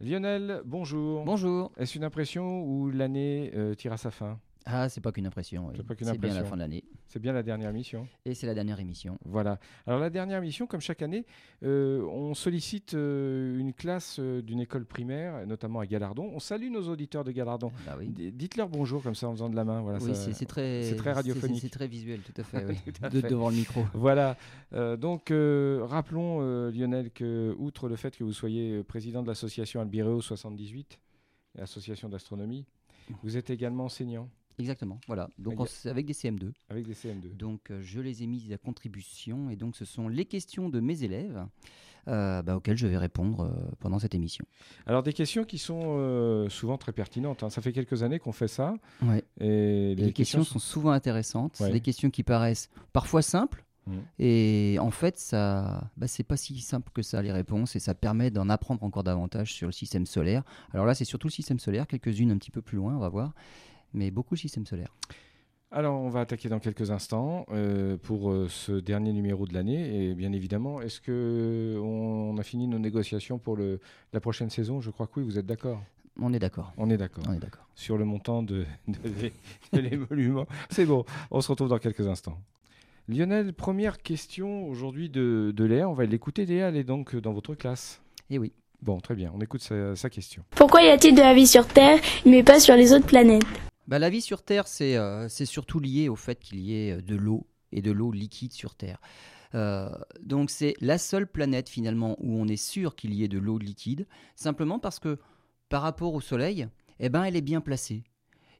Lionel, bonjour. Bonjour. Est-ce une impression ou l'année euh, tire à sa fin? Ah, c'est pas qu'une impression. oui. C'est pas qu'une C'est bien la impression. fin de l'année. C'est bien la dernière mission. Et c'est la dernière émission. Voilà. Alors la dernière mission, comme chaque année, euh, on sollicite euh, une classe euh, d'une école primaire, notamment à Galardon. On salue nos auditeurs de Galardon. Bah oui. Dites-leur bonjour comme ça en faisant de la main. Voilà, oui, c'est très, c'est très radiophonique. C'est très visuel, tout à fait. oui. Tout à De- fait. devant le micro. Voilà. Donc, rappelons, Lionel, que outre le fait que vous soyez président de l'association Albireo 78, l'association d'astronomie, vous êtes également enseignant Exactement. Voilà. Donc on avec des CM2. avec des CM2. Donc euh, je les ai mises à contribution et donc ce sont les questions de mes élèves euh, bah, auxquelles je vais répondre euh, pendant cette émission. Alors, des questions qui sont souvent très pertinentes. hein. Ça fait quelques années qu'on fait ça. Ouais. Et Et les questions sont souvent intéressantes. Ouais. Des questions qui paraissent parfois simples. Mhm. Et en fait, ça, bah, c'est pas si simple que ça les réponses, et ça permet d'en apprendre encore davantage sur le système solaire. Alors là, c'est surtout le système solaire, quelques-unes un petit peu plus loin, on va voir, mais beaucoup le système solaire. Alors, on va attaquer dans quelques instants euh, pour euh, ce dernier numéro de l'année. Et bien évidemment, est-ce que on a fini nos négociations pour le, la prochaine saison? Je crois que oui, vous êtes d'accord? On est d'accord. On est d'accord. On est d'accord. Sur le montant de, de de l'émolument. C'est bon, on se retrouve dans quelques instants. Lionel, première question aujourd'hui de, de Léa. On va l'écouter. Léa, elle est donc dans votre classe. Et oui. Bon, très bien. On écoute sa, sa question. Pourquoi y a-t-il de la vie sur Terre, mais pas sur les autres planètes? Bah, la vie sur Terre, c'est euh, c'est surtout lié au fait qu'il y ait euh, de l'eau et de l'eau liquide sur Terre. Euh, donc c'est la seule planète finalement où on est sûr qu'il y ait de l'eau liquide, simplement parce que par rapport au Soleil, eh ben, elle est bien placée.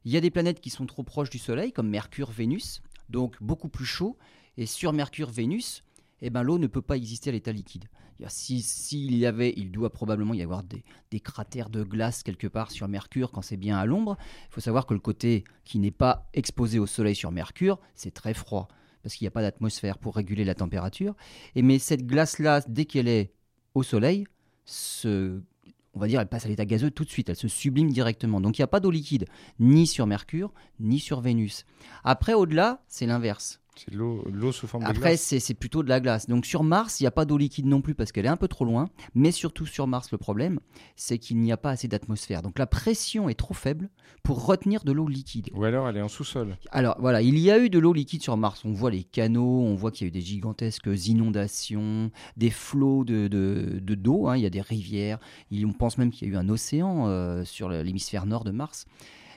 Il y a des planètes qui sont trop proches du Soleil, comme Mercure, Vénus, donc beaucoup plus chaud, et sur Mercure, Vénus, eh ben, l'eau ne peut pas exister à l'état liquide. C'est-à-dire, Si s'il y avait, il doit probablement y avoir des, cratères de glace quelque part sur Mercure quand c'est bien à l'ombre. Il faut savoir que le côté qui n'est pas exposé au soleil sur Mercure, c'est très froid, parce qu'il n'y a pas d'atmosphère pour réguler la température. Mais cette glace-là, dès qu'elle est au soleil, on va dire, elle passe à l'état gazeux tout de suite, elle se sublime directement. Donc il n'y a pas d'eau liquide, ni sur Mercure, ni sur Vénus. Après, au-delà, c'est l'inverse. C'est de l'eau l'eau sous forme de Après, glace. c'est c'est plutôt de la glace. Donc sur Mars, il n'y a pas d'eau liquide non plus parce qu'elle est un peu trop loin. Mais surtout sur Mars, le problème, c'est qu'il n'y a pas assez d'atmosphère. Donc la pression est trop faible pour retenir de l'eau liquide. Ou alors elle est en sous-sol. Alors voilà, il y a eu de l'eau liquide sur Mars. On voit les canaux, on voit qu'il y a eu des gigantesques inondations, des flots de de- de- d'eau. hein. il y a des rivières. Il- on pense même qu'il y a eu un océan euh, sur l'hémisphère nord de Mars.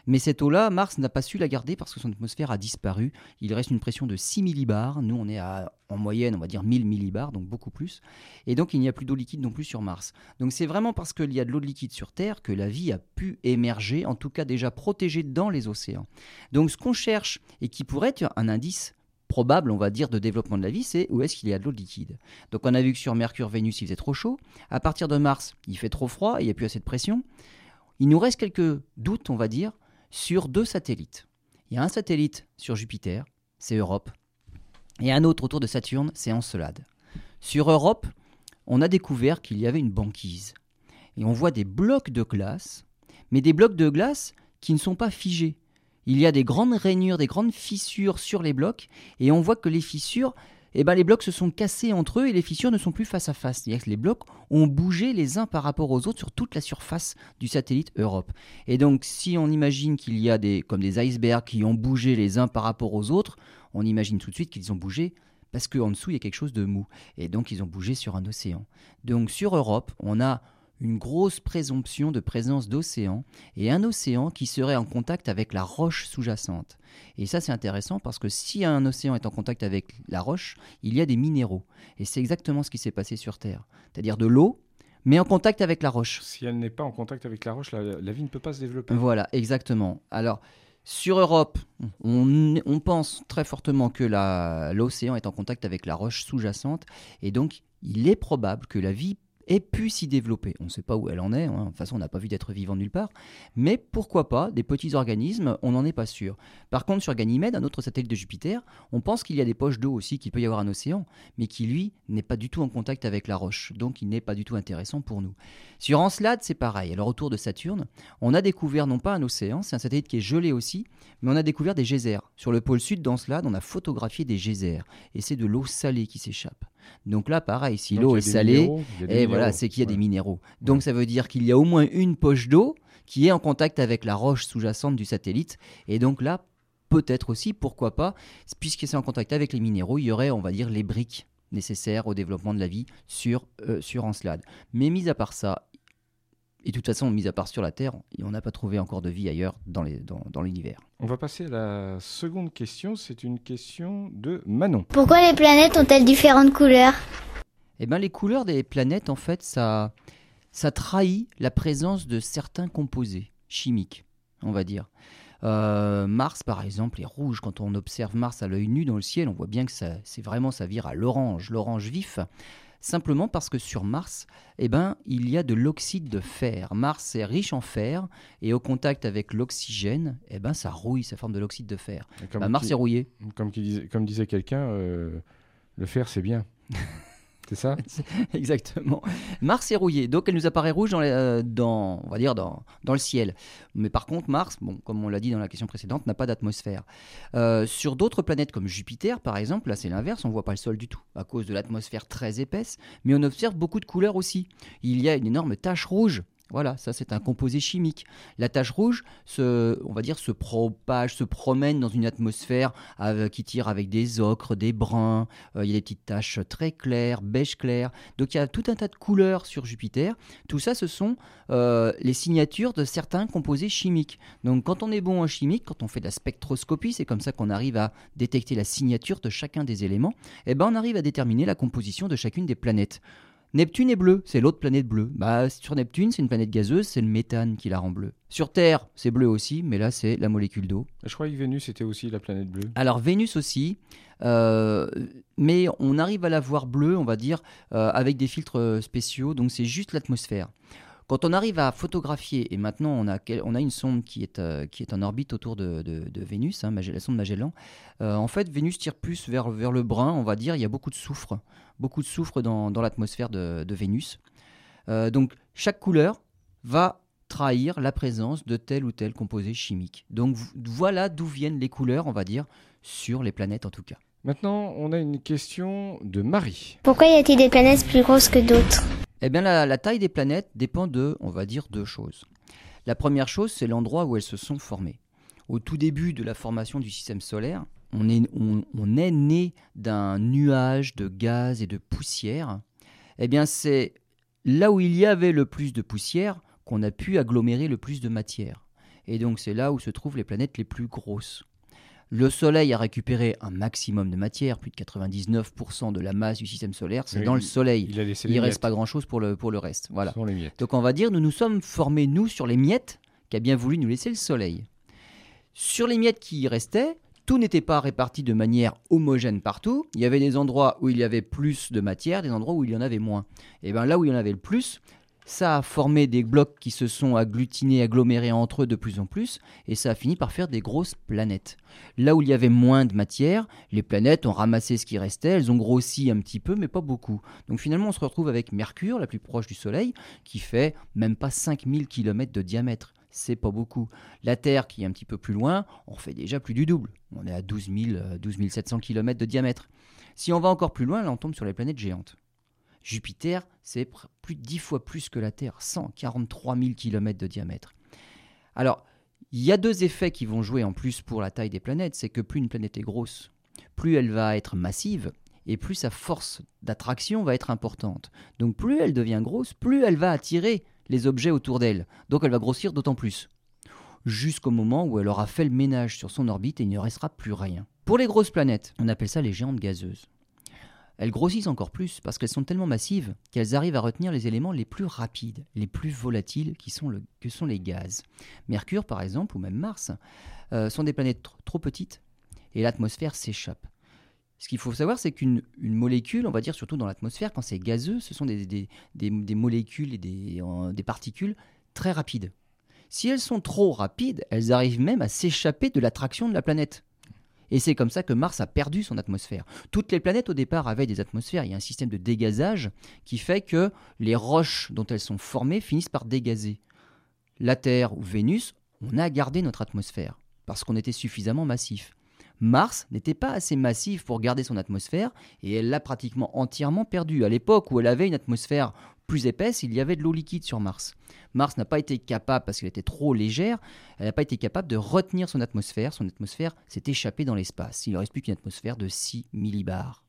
Mais cette eau-là, Mars n'a pas su la garder parce que son atmosphère a disparu. Il reste une pression de 6 millibars. Nous, on est à, en moyenne, on va dire 1000 millibars, donc beaucoup plus. Et donc, il n'y a plus d'eau liquide non plus sur Mars. Donc, c'est vraiment parce qu'il y a de l'eau liquide sur Terre que la vie a pu émerger, en tout cas déjà protégée dans les océans. Donc, ce qu'on cherche et qui pourrait être un indice probable, on va dire, de développement de la vie, c'est où est-ce qu'il y a de l'eau liquide. Donc, on a vu que sur Mercure, Vénus, il faisait trop chaud. À partir de Mars, il fait trop froid il n'y a plus assez de pression. Il nous reste quelques doutes, on va dire, sur deux satellites. Il y a un satellite sur Jupiter, c'est Europe, et un autre autour de Saturne, c'est Encelade. Sur Europe, on a découvert qu'il y avait une banquise. Et on voit des blocs de glace, mais des blocs de glace qui ne sont pas figés. Il y a des grandes rainures, des grandes fissures sur les blocs, et on voit que les fissures, eh ben les blocs se sont cassés entre eux et les fissures ne sont plus face à face. Les blocs ont bougé les uns par rapport aux autres sur toute la surface du satellite Europe. Et donc, si on imagine qu'il y a des, comme des icebergs qui ont bougé les uns par rapport aux autres, on imagine tout de suite qu'ils ont bougé parce qu'en dessous, il y a quelque chose de mou. Et donc, ils ont bougé sur un océan. Donc, sur Europe, on a une grosse présomption de présence d'océan et un océan qui serait en contact avec la roche sous-jacente. Et ça, c'est intéressant parce que si un océan est en contact avec la roche, il y a des minéraux. Et c'est exactement ce qui s'est passé sur Terre. C'est-à-dire de l'eau, mais en contact avec la roche. Si elle n'est pas en contact avec la roche, la, la vie ne peut pas se développer. Voilà, exactement. Alors, sur Europe, on, on pense très fortement que l'océan est en contact avec la roche sous-jacente, et donc il est probable que la vie ait pu s'y développer. On ne sait pas où elle en est, hein. de toute façon on n'a pas vu d'être vivant nulle part, mais pourquoi pas des petits organismes, on n'en est pas sûr. Par contre sur Ganymède, un autre satellite de Jupiter, on pense qu'il y a des poches d'eau aussi, qu'il peut y avoir un océan, mais qui lui n'est pas du tout en contact avec la roche, donc il n'est pas du tout intéressant pour nous. Sur Encelade, c'est pareil. Alors autour de Saturne, on a découvert non pas un océan, c'est un satellite qui est gelé aussi, mais on a découvert des geysers. Sur le pôle sud d'Encelade, on a photographié des geysers, et c'est de l'eau salée qui s'échappe. Donc là, pareil, si l'eau est salée, minéraux, et voilà, minéraux. c'est qu'il y a des minéraux. Donc ça veut dire qu'il y a au moins une poche d'eau qui est en contact avec la roche sous-jacente du satellite. Et donc là, peut-être aussi, pourquoi pas, puisque c'est en contact avec les minéraux, il y aurait, on va dire, les briques nécessaires au développement de la vie sur, euh, sur Encelade. Mais mis à part ça, et de toute façon, mis à part sur la Terre, on n'a pas trouvé encore de vie ailleurs dans les- dans- dans l'univers. On va passer à la seconde question. C'est une question de Manon. Pourquoi les planètes ont-elles différentes couleurs? Eh ben, les couleurs des planètes, en fait, ça, ça trahit la présence de certains composés chimiques, on va dire. Euh, Mars, par exemple, est rouge. Quand on observe Mars à l'œil nu dans le ciel, on voit bien que ça, c'est vraiment ça vire à l'orange, l'orange vif. Simplement parce que sur Mars, eh ben, il y a de l'oxyde de fer. Mars est riche en fer et au contact avec l'oxygène, eh ben, ça rouille, ça forme de l'oxyde de fer. Bah, Mars qui- est rouillé. comme, qui disait, comme disait quelqu'un, euh, le fer, c'est bien. c'est ça? Exactement. Mars est rouillé, donc elle nous apparaît rouge dans, euh, va dire dans, le ciel. Mais par contre, Mars, comme on l'a dit dans la question précédente, n'a pas d'atmosphère. Euh, sur d'autres planètes comme Jupiter, par exemple, là c'est l'inverse, on voit pas le sol du tout à cause de l'atmosphère très épaisse, mais on observe beaucoup de couleurs aussi. Il y a une énorme tache rouge. Voilà, ça c'est un composé chimique. La tache rouge, se, on va dire, se propage, se promène dans une atmosphère qui tire avec des ocres, des bruns, euh, il y a des petites taches très claires, beige clair. Donc il y a tout un tas de couleurs sur Jupiter. Tout ça, ce sont euh, les signatures de certains composés chimiques. Donc quand on est bon en chimique, quand on fait de la spectroscopie, c'est comme ça qu'on arrive à détecter la signature de chacun des éléments, et ben on arrive à déterminer la composition de chacune des planètes. Neptune est bleu, c'est l'autre planète bleue. Bah, sur Neptune, c'est une planète gazeuse, c'est le méthane qui la rend bleue. Sur Terre, c'est bleu aussi, mais là, c'est la molécule d'eau. Je croyais que Vénus était aussi la planète bleue. Alors Vénus aussi, euh, mais on arrive à la voir bleue, on va dire, euh, avec des filtres euh, spéciaux, donc c'est juste l'atmosphère. Quand on arrive à photographier, et maintenant on a, quel- on a une sonde qui est, euh, qui est en orbite autour de, de- de Vénus, hein, la sonde Magellan, euh, en fait Vénus tire plus vers, vers le brun, on va dire, il y a beaucoup de soufre, beaucoup de soufre dans, dans l'atmosphère de, de Vénus. Euh, donc chaque couleur va trahir la présence de tel ou tel composé chimique. Donc voilà d'où viennent les couleurs, on va dire, sur les planètes en tout cas. Maintenant, on a une question de Marie. Pourquoi y a-t-il des planètes plus grosses que d'autres? Eh la, taille des planètes dépend de, on va dire, deux choses. La première chose, c'est l'endroit où elles se sont formées. Au tout début de la formation du système solaire, on est, on, on est né d'un nuage de gaz et de poussière. Eh bien, c'est là où il y avait le plus de poussière qu'on a pu agglomérer le plus de matière. Et donc, c'est là où se trouvent les planètes les plus grosses. Le Soleil a récupéré un maximum de matière, plus de 99% de la masse du système solaire, c'est Oui, dans le Soleil. Il a laissé Il les reste miettes. pas grand-chose pour le, pour le reste. Voilà. Les. Donc on va dire, nous nous sommes formés, nous, sur les miettes qu'a bien voulu nous laisser le soleil. Sur les miettes qui y restaient, tout n'était pas réparti de manière homogène partout. Il y avait des endroits où il y avait plus de matière, des endroits où il y en avait moins. Et bien là où il y en avait le plus, ça a formé des blocs qui se sont agglutinés, agglomérés entre eux de plus en plus, et ça a fini par faire des grosses planètes. Là où il y avait moins de matière, les planètes ont ramassé ce qui restait, elles ont grossi un petit peu, mais pas beaucoup. Donc finalement, on se retrouve avec Mercure, la plus proche du Soleil, qui fait même pas 5000 km de diamètre. C'est pas beaucoup. La Terre, qui est un petit peu plus loin, on fait déjà plus du double. On est à 12, 000, euh, 12 700 km de diamètre. Si on va encore plus loin, là, on tombe sur les planètes géantes. Jupiter, c'est plus de 10 fois plus que la Terre, 143 000 km de diamètre. Alors, il y a deux effets qui vont jouer en plus pour la taille des planètes. C'est que plus une planète est grosse, plus elle va être massive et plus sa force d'attraction va être importante. Donc plus elle devient grosse, plus elle va attirer les objets autour d'elle. Donc elle va grossir d'autant plus. Jusqu'au moment où elle aura fait le ménage sur son orbite et il ne restera plus rien. Pour les grosses planètes, on appelle ça les géantes gazeuses. Elles grossissent encore plus parce qu'elles sont tellement massives qu'elles arrivent à retenir les éléments les plus rapides, les plus volatiles que sont les gaz. Mercure, par exemple, ou même Mars, euh, sont des planètes tr- trop petites et l'atmosphère s'échappe. Ce qu'il faut savoir, c'est qu'une une molécule, on va dire surtout dans l'atmosphère, quand c'est gazeux, ce sont des, molécules et des particules très rapides. Si elles sont trop rapides, elles arrivent même à s'échapper de l'attraction de la planète. Et c'est comme ça que Mars a perdu son atmosphère. Toutes les planètes au départ avaient des atmosphères. Il y a un système de dégazage qui fait que les roches dont elles sont formées finissent par dégazer. La Terre ou Vénus, on a gardé notre atmosphère parce qu'on était suffisamment massif. Mars n'était pas assez massive pour garder son atmosphère et elle l'a pratiquement entièrement perdue. À l'époque où elle avait une atmosphère plus épaisse, il y avait de l'eau liquide sur Mars. Mars n'a pas été capable, parce qu'elle était trop légère, elle n'a pas été capable de retenir son atmosphère. Son atmosphère s'est échappée dans l'espace. Il ne reste plus qu'une atmosphère de 6 millibars.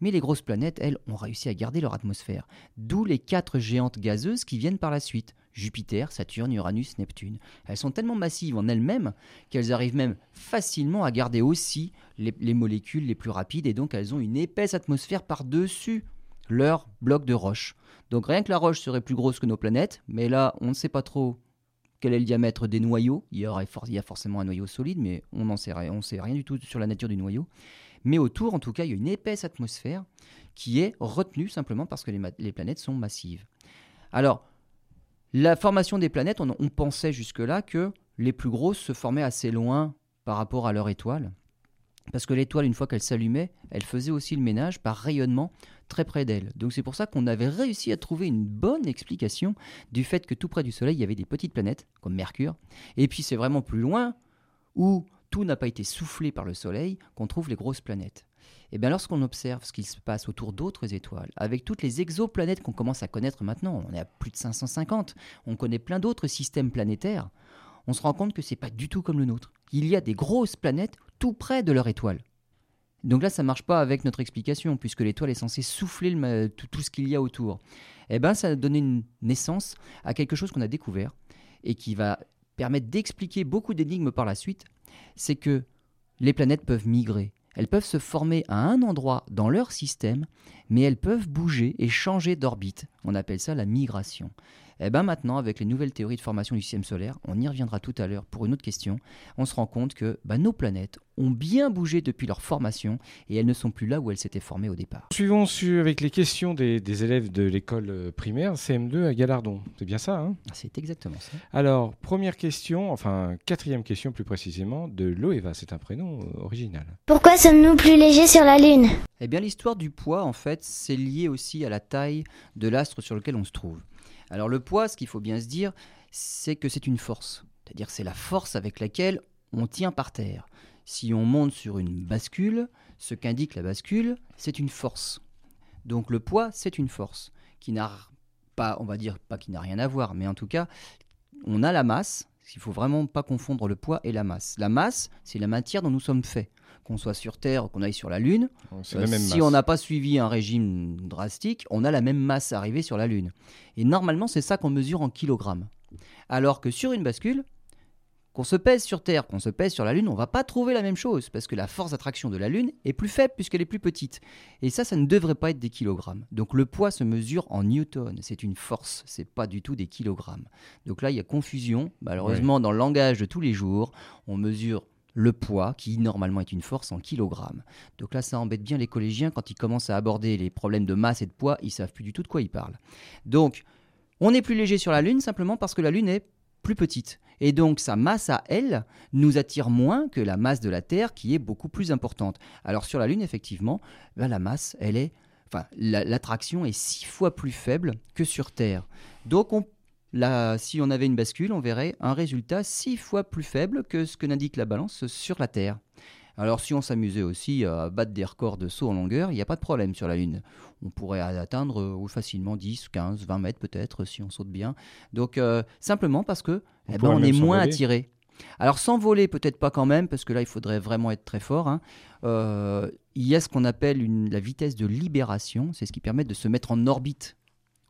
Mais les grosses planètes, elles, ont réussi à garder leur atmosphère. D'où les quatre géantes gazeuses qui viennent par la suite. Jupiter, Saturne, Uranus, Neptune. Elles sont tellement massives en elles-mêmes qu'elles arrivent même facilement à garder aussi les, les, molécules les plus rapides et donc elles ont une épaisse atmosphère par-dessus leur bloc de roche. Donc rien que la roche serait plus grosse que nos planètes, mais là on ne sait pas trop quel est le diamètre des noyaux. Il y, aurait a forcément un noyau solide, mais on n'en sait, on sait rien du tout sur la nature du noyau. Mais autour, en tout cas, il y a une épaisse atmosphère qui est retenue simplement parce que les, planètes sont massives. Alors, la formation des planètes, on pensait jusque-là que les plus grosses se formaient assez loin par rapport à leur étoile. Parce que l'étoile, une fois qu'elle s'allumait, elle faisait aussi le ménage par rayonnement très près d'elle. Donc c'est pour ça qu'on avait réussi à trouver une bonne explication du fait que tout près du Soleil, il y avait des petites planètes, comme Mercure. Et puis c'est vraiment plus loin, où tout n'a pas été soufflé par le Soleil qu'on trouve les grosses planètes. Et eh bien lorsqu'on observe ce qui se passe autour d'autres étoiles, avec toutes les exoplanètes qu'on commence à connaître maintenant, on est à plus de 550, on connaît plein d'autres systèmes planétaires, on se rend compte que c'est pas du tout comme le nôtre. Il y a des grosses planètes tout près de leur étoile. Donc là, ça ne marche pas avec notre explication, puisque l'étoile est censée souffler tout, tout, ce qu'il y a autour. Eh bien, ça a donné une naissance à quelque chose qu'on a découvert et qui va permettre d'expliquer beaucoup d'énigmes par la suite, c'est que les planètes peuvent migrer. Elles peuvent se former à un endroit dans leur système, mais elles peuvent bouger et changer d'orbite. On appelle ça la migration. Et eh bien maintenant, avec les nouvelles théories de formation du système solaire, on y reviendra tout à l'heure pour une autre question, on se rend compte que bah, nos planètes ont bien bougé depuis leur formation et elles ne sont plus là où elles s'étaient formées au départ. Suivons avec les questions des, élèves de l'école euh, primaire CM2 à Galardon. C'est bien ça hein? C'est exactement ça. Alors, première question, enfin quatrième question plus précisément, de Loeva, c'est un prénom euh, original. Pourquoi sommes-nous plus légers sur la Lune? Eh bien l'histoire du poids, en fait, c'est lié aussi à la taille de l'astre sur lequel on se trouve. Alors le poids, ce qu'il faut bien se dire, c'est que c'est une force. C'est-à-dire c'est la force avec laquelle on tient par terre. Si on monte sur une bascule, ce qu'indique la bascule, c'est une force. Donc le poids, c'est une force qui n'a pas, on va dire pas qui n'a rien à voir, mais en tout cas, on a la masse. Il faut vraiment pas confondre le poids et la masse. La masse, c'est la matière dont nous sommes faits qu'on soit sur Terre qu'on aille sur la Lune, euh, si on n'a pas suivi un régime drastique, on a la même masse arrivée sur la Lune. Et normalement, c'est ça qu'on mesure en kilogrammes. Alors que sur une bascule, qu'on se pèse sur Terre, qu'on se pèse sur la Lune, on va pas trouver la même chose, parce que la force d'attraction de la Lune est plus faible puisqu'elle est plus petite. Et ça, ça ne devrait pas être des kilogrammes. Donc le poids se mesure en newton, c'est une force, c'est pas du tout des kilogrammes. Donc là, il y a confusion. Malheureusement, dans le langage de tous les jours, on mesure le poids, qui normalement est une force en kilogrammes. Donc là, ça embête bien les collégiens quand ils commencent à aborder les problèmes de masse et de poids, ils savent plus du tout de quoi ils parlent. Donc, on est plus léger sur la Lune simplement parce que la Lune est plus petite. Et donc sa masse à elle nous attire moins que la masse de la Terre qui est beaucoup plus importante. Alors sur la Lune, effectivement, ben, la masse, elle est... L'attraction est six fois plus faible que sur Terre. Donc si on avait une bascule, on verrait un résultat six fois plus faible que ce que n'indique la balance sur la Terre. Alors si on s'amusait aussi à battre des records de saut en longueur, il n'y a pas de problème sur la Lune. On pourrait atteindre euh, facilement 10, 15, 20 mètres peut-être si on saute bien. Donc euh, simplement parce que on, eh ben, est moins attiré. Alors sans voler peut-être pas quand même, parce que là il faudrait vraiment être très fort. Hein. Euh, il y a ce qu'on appelle la vitesse de libération, c'est ce qui permet de se mettre en orbite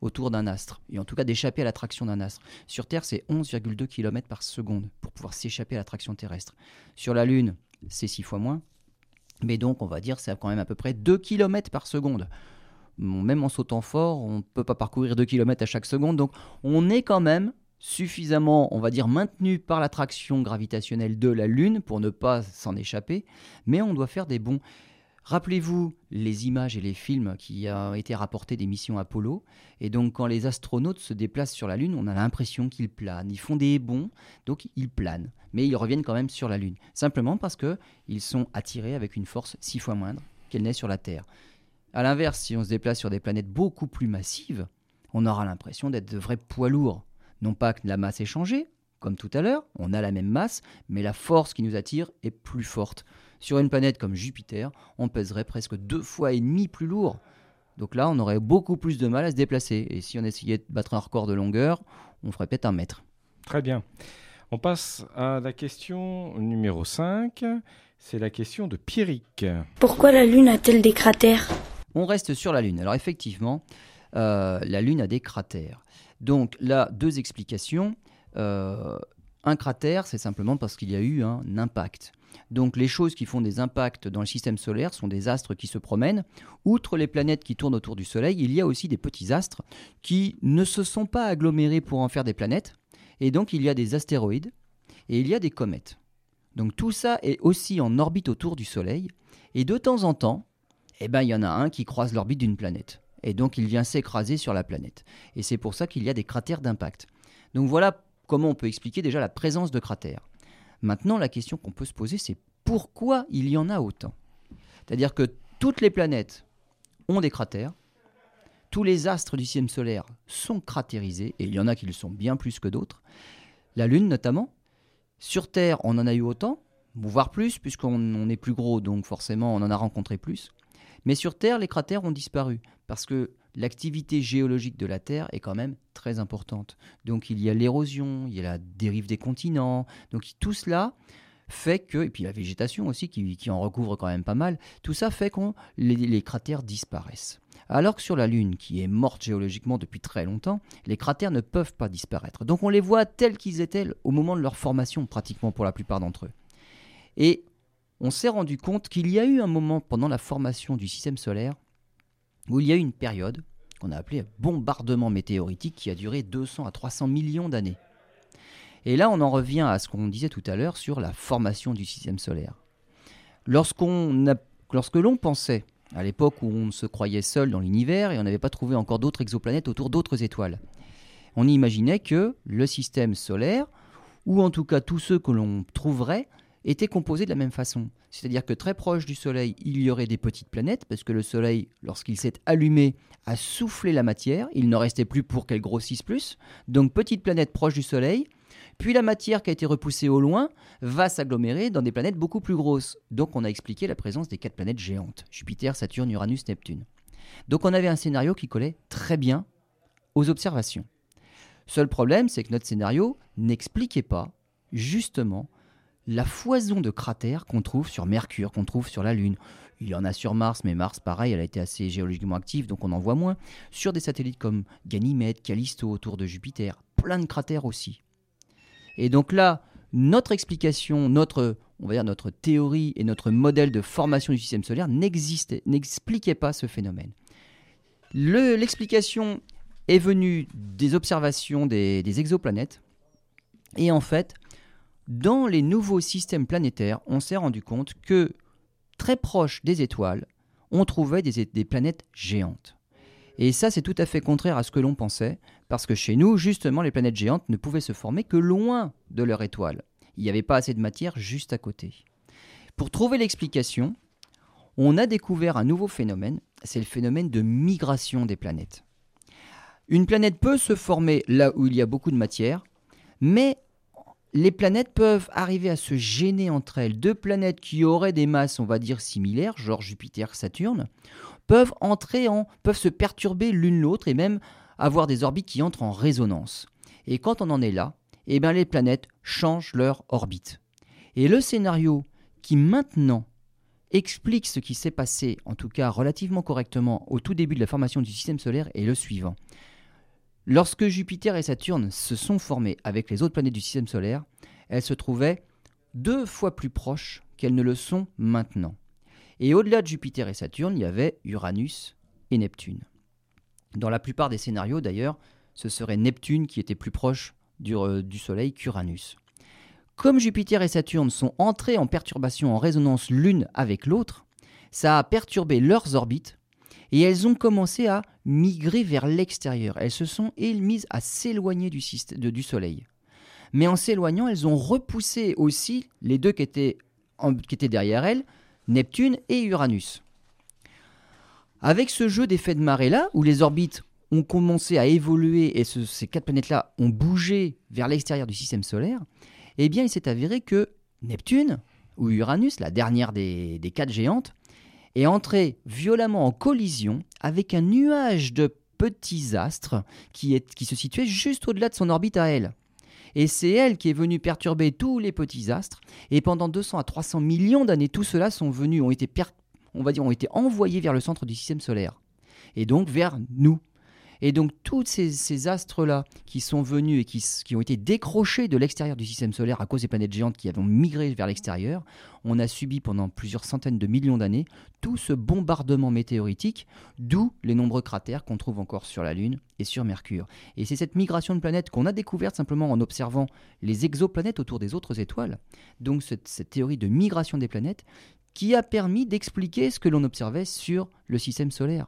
autour d'un astre, et en tout cas d'échapper à l'attraction d'un astre. Sur Terre, c'est 11,2 km par seconde pour pouvoir s'échapper à l'attraction terrestre. Sur la Lune, c'est 6 fois moins, mais donc on va dire c'est quand même à peu près 2 km par seconde. Même en sautant fort, on ne peut pas parcourir 2 km à chaque seconde, donc on est quand même suffisamment, on va dire, maintenu par l'attraction gravitationnelle de la Lune pour ne pas s'en échapper, mais on doit faire des bons. Rappelez-vous les images et les films qui ont été rapportés des missions Apollo. Et donc, quand les astronautes se déplacent sur la Lune, on a l'impression qu'ils planent. Ils font des bons, donc ils planent. Mais ils reviennent quand même sur la Lune. Simplement parce qu'ils sont attirés avec une force six fois moindre qu'elle n'est sur la Terre. A l'inverse, si on se déplace sur des planètes beaucoup plus massives, on aura l'impression d'être de vrais poids lourds. Non pas que la masse ait changé, comme tout à l'heure, on a la même masse, mais la force qui nous attire est plus forte. Sur une planète comme Jupiter, on pèserait presque deux fois et demi plus lourd. Donc là, on aurait beaucoup plus de mal à se déplacer. Et si on essayait de battre un record de longueur, on ferait peut-être un mètre. Très bien. On passe à la question numéro 5. C'est la question de Pierrick. Pourquoi la Lune a-t-elle des cratères? On reste sur la Lune. Alors effectivement, euh, la Lune a des cratères. Donc là, deux explications. Euh, un cratère, c'est simplement parce qu'il y a eu un impact. Donc les choses qui font des impacts dans le système solaire sont des astres qui se promènent. Outre les planètes qui tournent autour du Soleil, il y a aussi des petits astres qui ne se sont pas agglomérés pour en faire des planètes. Et donc il y a des astéroïdes et il y a des comètes. Donc tout ça est aussi en orbite autour du Soleil. Et de temps en temps, eh ben, il y en a un qui croise l'orbite d'une planète. Et donc il vient s'écraser sur la planète. Et c'est pour ça qu'il y a des cratères d'impact. Donc voilà comment on peut expliquer déjà la présence de cratères. Maintenant, la question qu'on peut se poser, c'est pourquoi il y en a autant? C'est-à-dire que toutes les planètes ont des cratères, tous les astres du système solaire sont cratérisés, et il y en a qui le sont bien plus que d'autres. La Lune notamment. Sur Terre, on en a eu autant, voire plus, puisqu'on est plus gros, donc forcément on en a rencontré plus. Mais sur Terre, les cratères ont disparu, parce que l'activité géologique de la Terre est quand même très importante. Donc il y a l'érosion, il y a la dérive des continents, donc tout cela fait que, et puis la végétation aussi qui, en recouvre quand même pas mal, tout ça fait que les, cratères disparaissent. Alors que sur la Lune, qui est morte géologiquement depuis très longtemps, les cratères ne peuvent pas disparaître. Donc on les voit tels qu'ils étaient au moment de leur formation, pratiquement pour la plupart d'entre eux. Et on s'est rendu compte qu'il y a eu un moment pendant la formation du système solaire où il y a eu une période qu'on a appelée bombardement météoritique qui a duré 200 à 300 millions d'années. Et là, on en revient à ce qu'on disait tout à l'heure sur la formation du système solaire. Lorsque l'on pensait, à l'époque où on se croyait seul dans l'univers et on n'avait pas trouvé encore d'autres exoplanètes autour d'autres étoiles, on imaginait que le système solaire, ou en tout cas tous ceux que l'on trouverait, étaient composés de la même façon. C'est-à-dire que très proche du Soleil, il y aurait des petites planètes, parce que le Soleil, lorsqu'il s'est allumé, a soufflé la matière, il n'en restait plus pour qu'elle grossisse plus. Donc petites planètes proches du Soleil, puis la matière qui a été repoussée au loin va s'agglomérer dans des planètes beaucoup plus grosses. Donc on a expliqué la présence des quatre planètes géantes, Jupiter, Saturne, Uranus, Neptune. Donc on avait un scénario qui collait très bien aux observations. Seul problème, c'est que notre scénario n'expliquait pas justement la foison de cratères qu'on trouve sur Mercure, qu'on trouve sur la Lune. Il y en a sur Mars, mais Mars, pareil, elle a été assez géologiquement active, donc on en voit moins. Sur des satellites comme Ganymède, Callisto autour de Jupiter, plein de cratères aussi. Et donc là, notre explication, notre, on va dire notre théorie et notre modèle de formation du système solaire n'expliquait pas ce phénomène. l'explication est venue des observations des exoplanètes. Et en fait, dans les nouveaux systèmes planétaires, on s'est rendu compte que très proche des étoiles, on trouvait des, planètes géantes. Et ça, c'est tout à fait contraire à ce que l'on pensait, parce que chez nous, justement, les planètes géantes ne pouvaient se former que loin de leur étoile. Il n'y avait pas assez de matière juste à côté. Pour trouver l'explication, on a découvert un nouveau phénomène, c'est le phénomène de migration des planètes. Une planète peut se former là où il y a beaucoup de matière, mais les planètes peuvent arriver à se gêner entre elles. Deux planètes qui auraient des masses, on va dire, similaires, genre Jupiter, Saturne, peuvent entrer en, peuvent se perturber l'une l'autre et même avoir des orbites qui entrent en résonance. Et quand on en est là, eh bien les planètes changent leur orbite. Et le scénario qui maintenant explique ce qui s'est passé, en tout cas relativement correctement, au tout début de la formation du système solaire est le suivant. Lorsque Jupiter et Saturne se sont formés avec les autres planètes du système solaire, elles se trouvaient deux fois plus proches qu'elles ne le sont maintenant. Et au-delà de Jupiter et Saturne, il y avait Uranus et Neptune. Dans la plupart des scénarios d'ailleurs, ce serait Neptune qui était plus proche du, euh, du Soleil qu'Uranus. Comme Jupiter et Saturne sont entrés en perturbation en résonance l'une avec l'autre, ça a perturbé leurs orbites et elles ont commencé à migrer vers l'extérieur. Elles se sont mises à s'éloigner du, Soleil. Mais en s'éloignant, elles ont repoussé aussi les deux qui étaient, derrière elles, Neptune et Uranus. Avec ce jeu d'effet de marée-là, où les orbites ont commencé à évoluer et ces quatre planètes-là ont bougé vers l'extérieur du système solaire, eh bien il s'est avéré que Neptune où Uranus, la dernière des, quatre géantes, est entrée violemment en collision avec un nuage de petits astres qui se situait juste au-delà de son orbite à elle. Et c'est elle qui est venue perturber tous les petits astres. Et pendant 200 à 300 millions d'années, tout cela sont venus, ont été, on va dire, ont été envoyés vers le centre du système solaire. Et donc vers nous. Et donc tous ces, astres-là qui sont venus et qui, ont été décrochés de l'extérieur du système solaire à cause des planètes géantes qui avaient migré vers l'extérieur, on a subi pendant plusieurs centaines de millions d'années tout ce bombardement météoritique, d'où les nombreux cratères qu'on trouve encore sur la Lune et sur Mercure. Et c'est cette migration de planètes qu'on a découverte simplement en observant les exoplanètes autour des autres étoiles. Donc cette théorie de migration des planètes qui a permis d'expliquer ce que l'on observait sur le système solaire.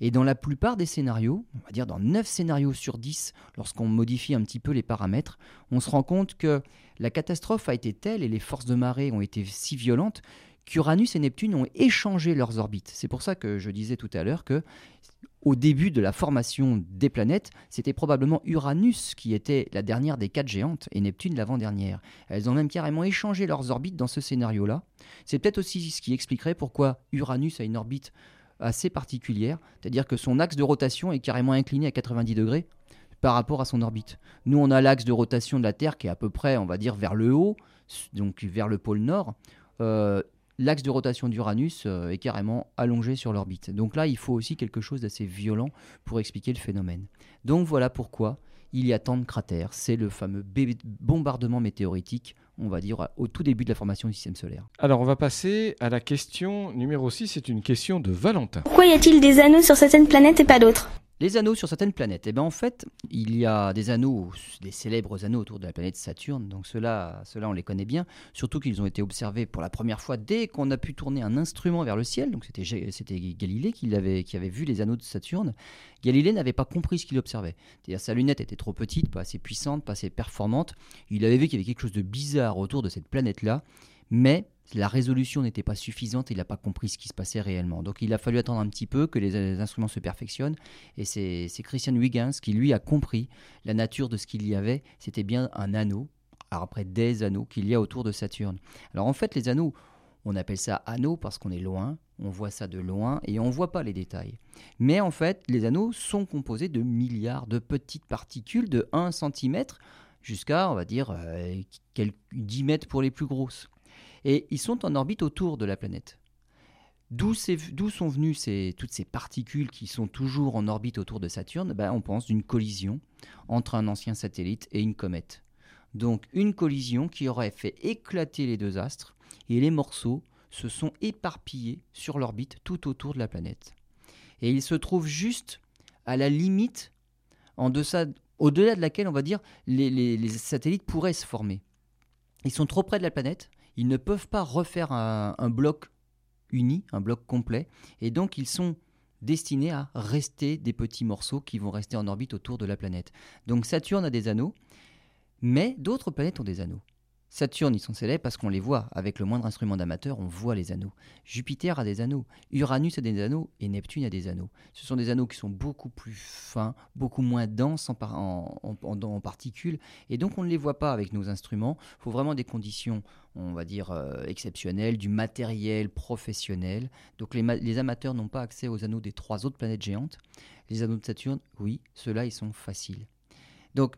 Et dans la plupart des scénarios, on va dire dans 9 scénarios sur 10, lorsqu'on modifie un petit peu les paramètres, on se rend compte que la catastrophe a été telle et les forces de marée ont été si violentes qu'Uranus et Neptune ont échangé leurs orbites. C'est pour ça que je disais tout à l'heure que au début de la formation des planètes, c'était probablement Uranus qui était la dernière des quatre géantes et Neptune l'avant-dernière. Elles ont même carrément échangé leurs orbites dans ce scénario-là. C'est peut-être aussi ce qui expliquerait pourquoi Uranus a une orbite assez particulière, c'est-à-dire que son axe de rotation est carrément incliné à 90 degrés par rapport à son orbite. Nous, on a l'axe de rotation de la Terre qui est à peu près, on va dire, vers le haut, donc vers le pôle nord. Euh, l'axe de rotation d'Uranus euh, est carrément allongé sur l'orbite. Donc là, il faut aussi quelque chose d'assez violent pour expliquer le phénomène. Donc voilà pourquoi il y a tant de cratères. C'est le fameux bombardement météoritique, on va dire, au tout début de la formation du système solaire. Alors on va passer à la question numéro 6, c'est une question de Valentin. Pourquoi y a-t-il des anneaux sur certaines planètes et pas d'autres? Les anneaux sur certaines planètes. Eh bien, en fait, il y a des anneaux, des célèbres anneaux autour de la planète Saturne. Donc, ceux-là, ceux on les connaît bien. Surtout qu'ils ont été observés pour la première fois dès qu'on a pu tourner un instrument vers le ciel. Donc, c'était, c'était Galilée qui avait, qui avait vu les anneaux de Saturne. Galilée n'avait pas compris ce qu'il observait. C'est-à-dire, sa lunette était trop petite, pas assez puissante, pas assez performante. Il avait vu qu'il y avait quelque chose de bizarre autour de cette planète-là. Mais la résolution n'était pas suffisante, il n'a pas compris ce qui se passait réellement. Donc il a fallu attendre un petit peu que les, instruments se perfectionnent. Et c'est Christian Huygens qui, lui, a compris la nature de ce qu'il y avait. C'était bien un anneau, après des anneaux qu'il y a autour de Saturne. Alors en fait, les anneaux, on appelle ça anneaux parce qu'on est loin, on voit ça de loin et on ne voit pas les détails. Mais en fait, les anneaux sont composés de milliards de petites particules de 1 cm jusqu'à, on va dire, euh, quelques 10 mètres pour les plus grosses et ils sont en orbite autour de la planète. D'où sont venues toutes ces particules qui sont toujours en orbite autour de Saturne? Ben, On pense d'une collision entre un ancien satellite et une comète. Donc une collision qui aurait fait éclater les deux astres et les morceaux se sont éparpillés sur l'orbite tout autour de la planète. Et ils se trouvent juste à la limite au-delà de laquelle on va dire les satellites pourraient se former. Ils sont trop près de la planète ils ne peuvent pas refaire un, bloc uni, un bloc complet, et donc ils sont destinés à rester des petits morceaux qui vont rester en orbite autour de la planète. Donc Saturne a des anneaux, mais d'autres planètes ont des anneaux. Saturne, ils sont célèbres parce qu'on les voit. Avec le moindre instrument d'amateur, on voit les anneaux. Jupiter a des anneaux. Uranus a des anneaux. Et Neptune a des anneaux. Ce sont des anneaux qui sont beaucoup plus fins, beaucoup moins denses en, particules. Et donc, on ne les voit pas avec nos instruments. Il faut vraiment des conditions, on va dire, euh, exceptionnelles, du matériel professionnel. Donc, les, les amateurs n'ont pas accès aux anneaux des trois autres planètes géantes. Les anneaux de Saturne, oui, ceux-là, ils sont faciles. Donc,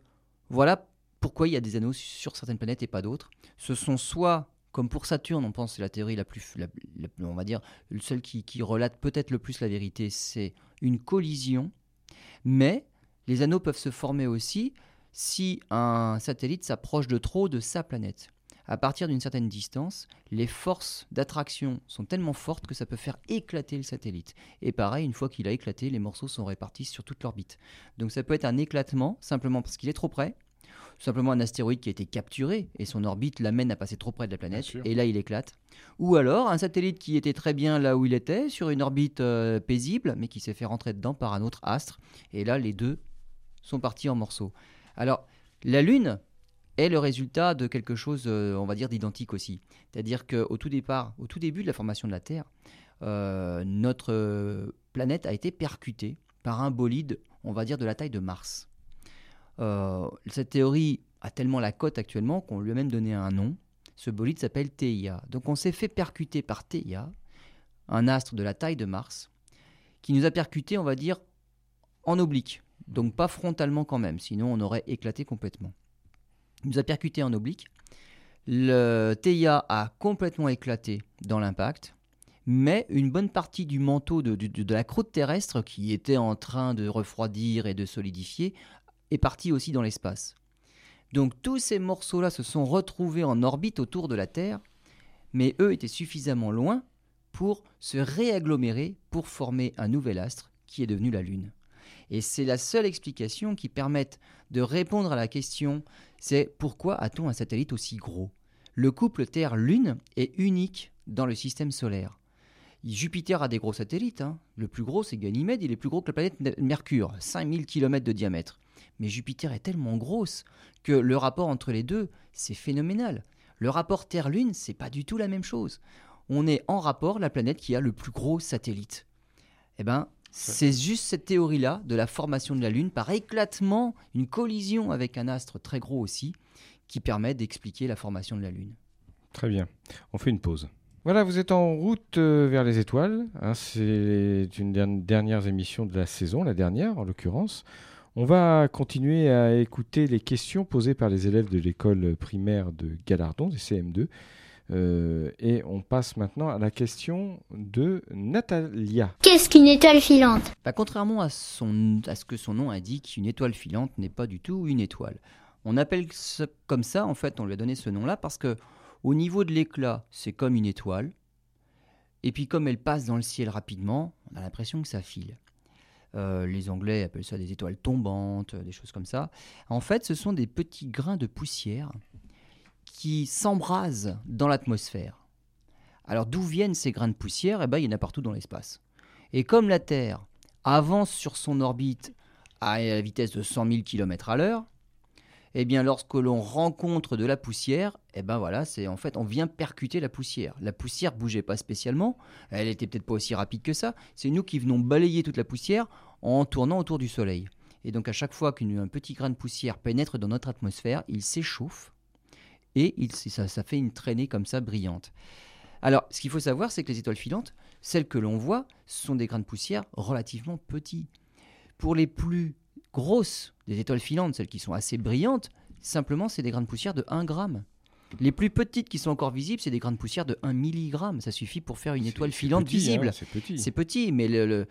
voilà pourquoi il y a des anneaux sur certaines planètes et pas d'autres. Ce sont soit, comme pour Saturne, on pense c'est la théorie la plus, on va dire, celle qui, qui relate peut-être le plus la vérité, c'est une collision, mais les anneaux peuvent se former aussi si un satellite s'approche de trop de sa planète. À partir d'une certaine distance, les forces d'attraction sont tellement fortes que ça peut faire éclater le satellite. Et pareil, une fois qu'il a éclaté, les morceaux sont répartis sur toute l'orbite. Donc ça peut être un éclatement simplement parce qu'il est trop près, simplement un astéroïde qui a été capturé et son orbite l'amène à passer trop près de la planète et là il éclate. Ou alors un satellite qui était très bien là où il était, sur une orbite euh, paisible, mais qui s'est fait rentrer dedans par un autre astre et là les deux sont partis en morceaux. Alors la Lune est le résultat de quelque chose, euh, on va dire, d'identique aussi. C'est-à-dire qu'au tout départ, au tout début de la formation de la Terre, euh, notre planète a été percutée par un bolide, on va dire, de la taille de Mars. Euh, cette théorie a tellement la cote actuellement qu'on lui a même donné un nom. Ce bolide s'appelle Theia. Donc on s'est fait percuter par Theia, un astre de la taille de Mars, qui nous a percuté, on va dire, en oblique. Donc pas frontalement quand même, sinon on aurait éclaté complètement. Il nous a percuté en oblique. Le Theia a complètement éclaté dans l'impact mais une bonne partie du manteau de, la croûte terrestre qui était en train de refroidir et de solidifier est parti aussi dans l'espace. Donc tous ces morceaux-là se sont retrouvés en orbite autour de la Terre, mais eux étaient suffisamment loin pour se réagglomérer pour former un nouvel astre qui est devenu la Lune. Et c'est la seule explication qui permette de répondre à la question, c'est pourquoi a-t-on un satellite aussi gros? Le couple Terre-Lune est unique dans le système solaire. Jupiter a des gros satellites. Hein. Le plus gros, c'est Ganymède. Il est plus gros que la planète Mercure, 5000 km de diamètre. Mais Jupiter est tellement grosse que le rapport entre les deux, c'est phénoménal. Le rapport Terre-Lune, c'est pas du tout la même chose. On est en rapport la planète qui a le plus gros satellite. Eh ben, c'est juste cette théorie-là de la formation de la Lune par éclatement, une collision avec un astre très gros aussi, qui permet d'expliquer la formation de la Lune. Très bien. On fait une pause. Voilà, vous êtes en route euh, vers les étoiles. Hein, c'est une dernière émission de la saison, la dernière en l'occurrence. On va continuer à écouter les questions posées par les élèves de l'école primaire de Galardon, des CM2. Euh, et on passe maintenant à la question de Natalia. Qu'est-ce qu'une étoile filante? Bah, Contrairement à, son, à ce que son nom indique, une étoile filante n'est pas du tout une étoile. On appelle ça comme ça, en fait, on lui a donné ce nom-là parce que au niveau de l'éclat, c'est comme une étoile. Et puis comme elle passe dans le ciel rapidement, on a l'impression que ça file. Euh, les Anglais appellent ça des étoiles tombantes, des choses comme ça. En fait, ce sont des petits grains de poussière qui s'embrasent dans l'atmosphère. Alors d'où viennent ces grains de poussière? Eh bien, il y en a partout dans l'espace. Et comme la Terre avance sur son orbite à la vitesse de 100 000 km à l'heure, eh bien lorsque l'on rencontre de la poussière, eh ben voilà, c'est en fait on vient percuter la poussière. La poussière bougeait pas spécialement, elle était peut-être pas aussi rapide que ça. C'est nous qui venons balayer toute la poussière en tournant autour du Soleil. Et donc à chaque fois qu'un petit grain de poussière pénètre dans notre atmosphère, il s'échauffe et ça fait une traînée comme ça brillante. Alors, ce qu'il faut savoir, c'est que les étoiles filantes, celles que l'on voit, sont des grains de poussière relativement petits. Pour les plus grosses des étoiles filantes, celles qui sont assez brillantes, simplement c'est des grains de poussière de 1 gramme. Les plus petites qui sont encore visibles, c'est des grains de poussière de 1 milligramme. Ça suffit pour faire une étoile filante hein, visible. c'est petit. C'est petit, mais le,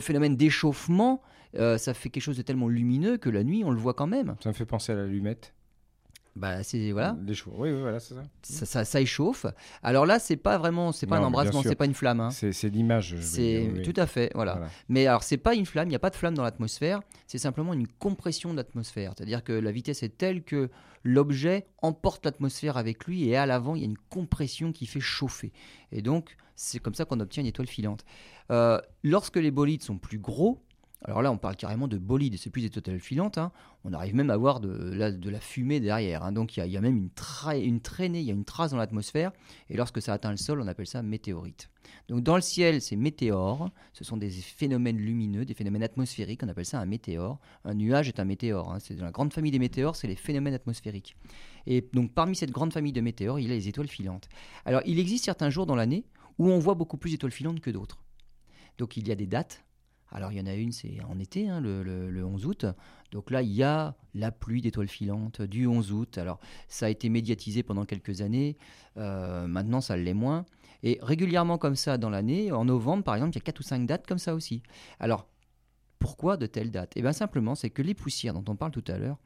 phénomène d'échauffement, euh, ça fait quelque chose de tellement lumineux que la nuit, on le voit quand même. Ça me fait penser à l'allumette. Bah, c'est voilà. Oui, oui, voilà, c'est ça. Ça, échauffe. Alors là, c'est pas vraiment, c'est pas un embrasement, c'est pas une flamme. Hein. C'est l'image. C'est tout à fait, voilà. Mais alors, c'est pas une flamme. Il n'y a pas de flamme dans l'atmosphère. C'est simplement une compression de l'atmosphère. C'est-à-dire que la vitesse est telle que l'objet emporte l'atmosphère avec lui et à l'avant, il y a une compression qui fait chauffer. Et donc, c'est comme ça qu'on obtient une étoile filante. Euh, lorsque les bolides sont plus gros, alors là, on parle carrément de bolide, c'est plus des totales filantes. Hein. On arrive même à voir de la, fumée derrière. Hein. Donc il y, a même une, une traînée, il y a une trace dans l'atmosphère. Et lorsque ça atteint le sol, on appelle ça météorite. Donc dans le ciel, c'est météore. Ce sont des phénomènes lumineux, des phénomènes atmosphériques. On appelle ça un météore. Un nuage est un météore. Hein. C'est dans la grande famille des météores, c'est les phénomènes atmosphériques. Et donc parmi cette grande famille de météores, il y a les étoiles filantes. Alors il existe certains jours dans l'année où on voit beaucoup plus d'étoiles filantes que d'autres. Donc il y a des dates alors il y en a une, c'est en été, hein, le, 11 août. Donc là, il y a la pluie d'étoiles filantes du 11 août. Alors ça a été médiatisé pendant quelques années. Euh, maintenant, ça l'est moins. Et régulièrement comme ça dans l'année, en novembre par exemple, il y a 4 ou 5 dates comme ça aussi. Alors pourquoi de telles dates? Eh bien simplement, c'est que les poussières dont on parle tout à l'heure,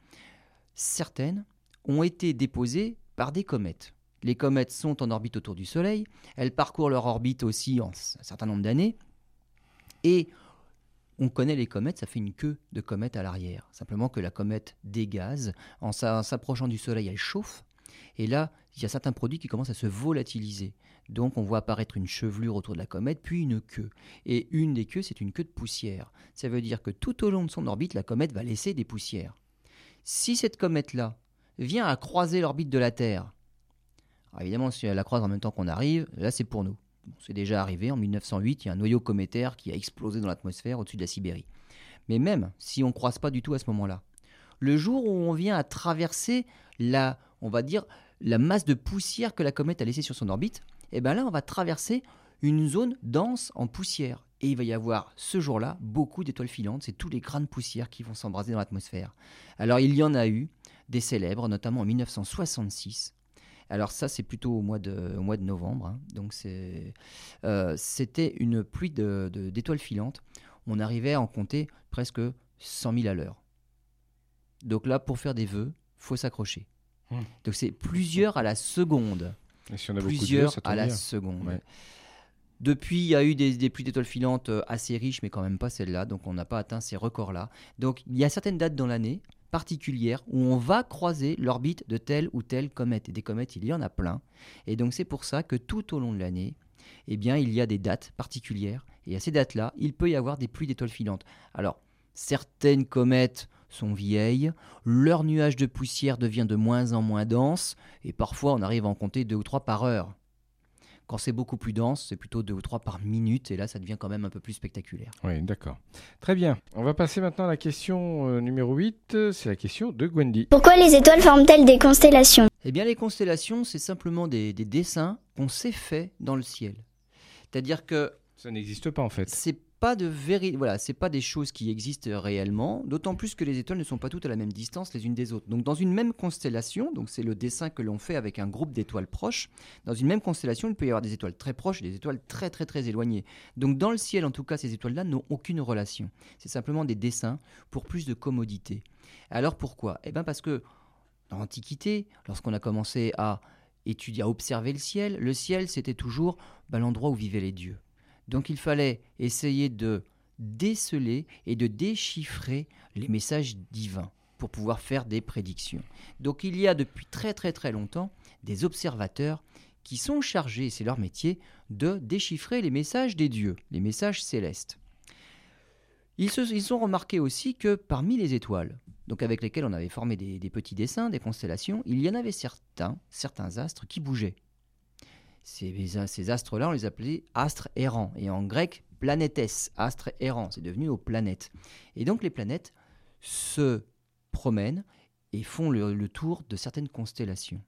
certaines ont été déposées par des comètes. Les comètes sont en orbite autour du Soleil, elles parcourent leur orbite aussi en un certain nombre d'années, et on connaît les comètes, ça fait une queue de comète à l'arrière. Simplement que la comète dégaze, en s'approchant du Soleil, elle chauffe, et là, il y a certains produits qui commencent à se volatiliser. Donc on voit apparaître une chevelure autour de la comète, puis une queue. Et une des queues, c'est une queue de poussière. Ça veut dire que tout au long de son orbite, la comète va laisser des poussières. Si cette comète-là vient à croiser l'orbite de la Terre, évidemment, si elle la croise en même temps qu'on arrive, là c'est pour nous c'est déjà arrivé, en 1908, il y a un noyau cométaire qui a explosé dans l'atmosphère au-dessus de la Sibérie. Mais même si on ne croise pas du tout à ce moment-là, le jour où on vient à traverser la, on va dire, la masse de poussière que la comète a laissée sur son orbite, et bien là, on va traverser une zone dense en poussière. Et il va y avoir ce jour-là beaucoup d'étoiles filantes. C'est tous les grains de poussière qui vont s'embraser dans l'atmosphère. Alors il y en a eu des célèbres, notamment en 1966. Alors ça, c'est plutôt au mois de, au mois de novembre. hein. Donc c'est, euh, c'était une pluie de- de- d'étoiles filantes. On arrivait à en compter presque 100 000 à l'heure. Donc là, pour faire des vœux, faut s'accrocher. Hmm. Donc c'est plusieurs à la seconde Et si on a beaucoup de plusieurs ça à la bien. seconde. Ouais. Depuis, il y a eu des, des pluies d'étoiles filantes euh, assez riches, mais quand même pas celle-là, donc on n'a pas atteint ces records-là. Donc il y a certaines dates dans l'année particulières où on va croiser l'orbite de telle ou telle comète. Et des comètes, il y en a plein. Et donc c'est pour ça que tout au long de l'année, eh bien, il y a des dates particulières. Et à ces dates-là, il peut y avoir des pluies d'étoiles filantes. Alors, certaines comètes sont vieilles, leur nuage de poussière devient de moins en moins dense, et parfois on arrive à en compter deux ou trois par heure. Quand c'est beaucoup plus dense, c'est plutôt deux ou trois par minute, et là ça devient quand même un peu plus spectaculaire. Oui, d'accord. Très bien. On va passer maintenant à la question euh, numéro 8. C'est la question de Gwendy. Pourquoi les étoiles forment-elles des constellations? Eh bien les constellations, c'est simplement des, des dessins qu'on s'est faits dans le ciel. C'est-à-dire que Ça n'existe pas en fait. c'est pas de véri... voilà, c'est pas des choses qui existent réellement, d'autant plus que les étoiles ne sont pas toutes à la même distance les unes des autres. Donc dans une même constellation, donc c'est le dessin que l'on fait avec un groupe d'étoiles proches, dans une même constellation, il peut y avoir des étoiles très proches et des étoiles très très très éloignées. Donc dans le ciel en tout cas, ces étoiles-là n'ont aucune relation. C'est simplement des dessins pour plus de commodité. Alors pourquoi? Eh bien parce que dans l'Antiquité, lorsqu'on a commencé à étudier, à observer le ciel, le ciel c'était toujours bah, l'endroit où vivaient les dieux. Donc il fallait essayer de déceler et de déchiffrer les messages divins pour pouvoir faire des prédictions. Donc il y a depuis très très très longtemps des observateurs qui sont chargés, c'est leur métier, de déchiffrer les messages des dieux, les messages célestes. Ils, se, ont remarqué aussi que parmi les étoiles, donc avec lesquelles on avait formé des, des petits dessins, des constellations, il y en avait certains, certains astres qui bougeaient. Ces, astres-là, on les appelait astres errants. Et en grec, planétes, astres errants. C'est devenu nos planètes. Et donc les planètes se promènent et font le, le tour de certaines constellations.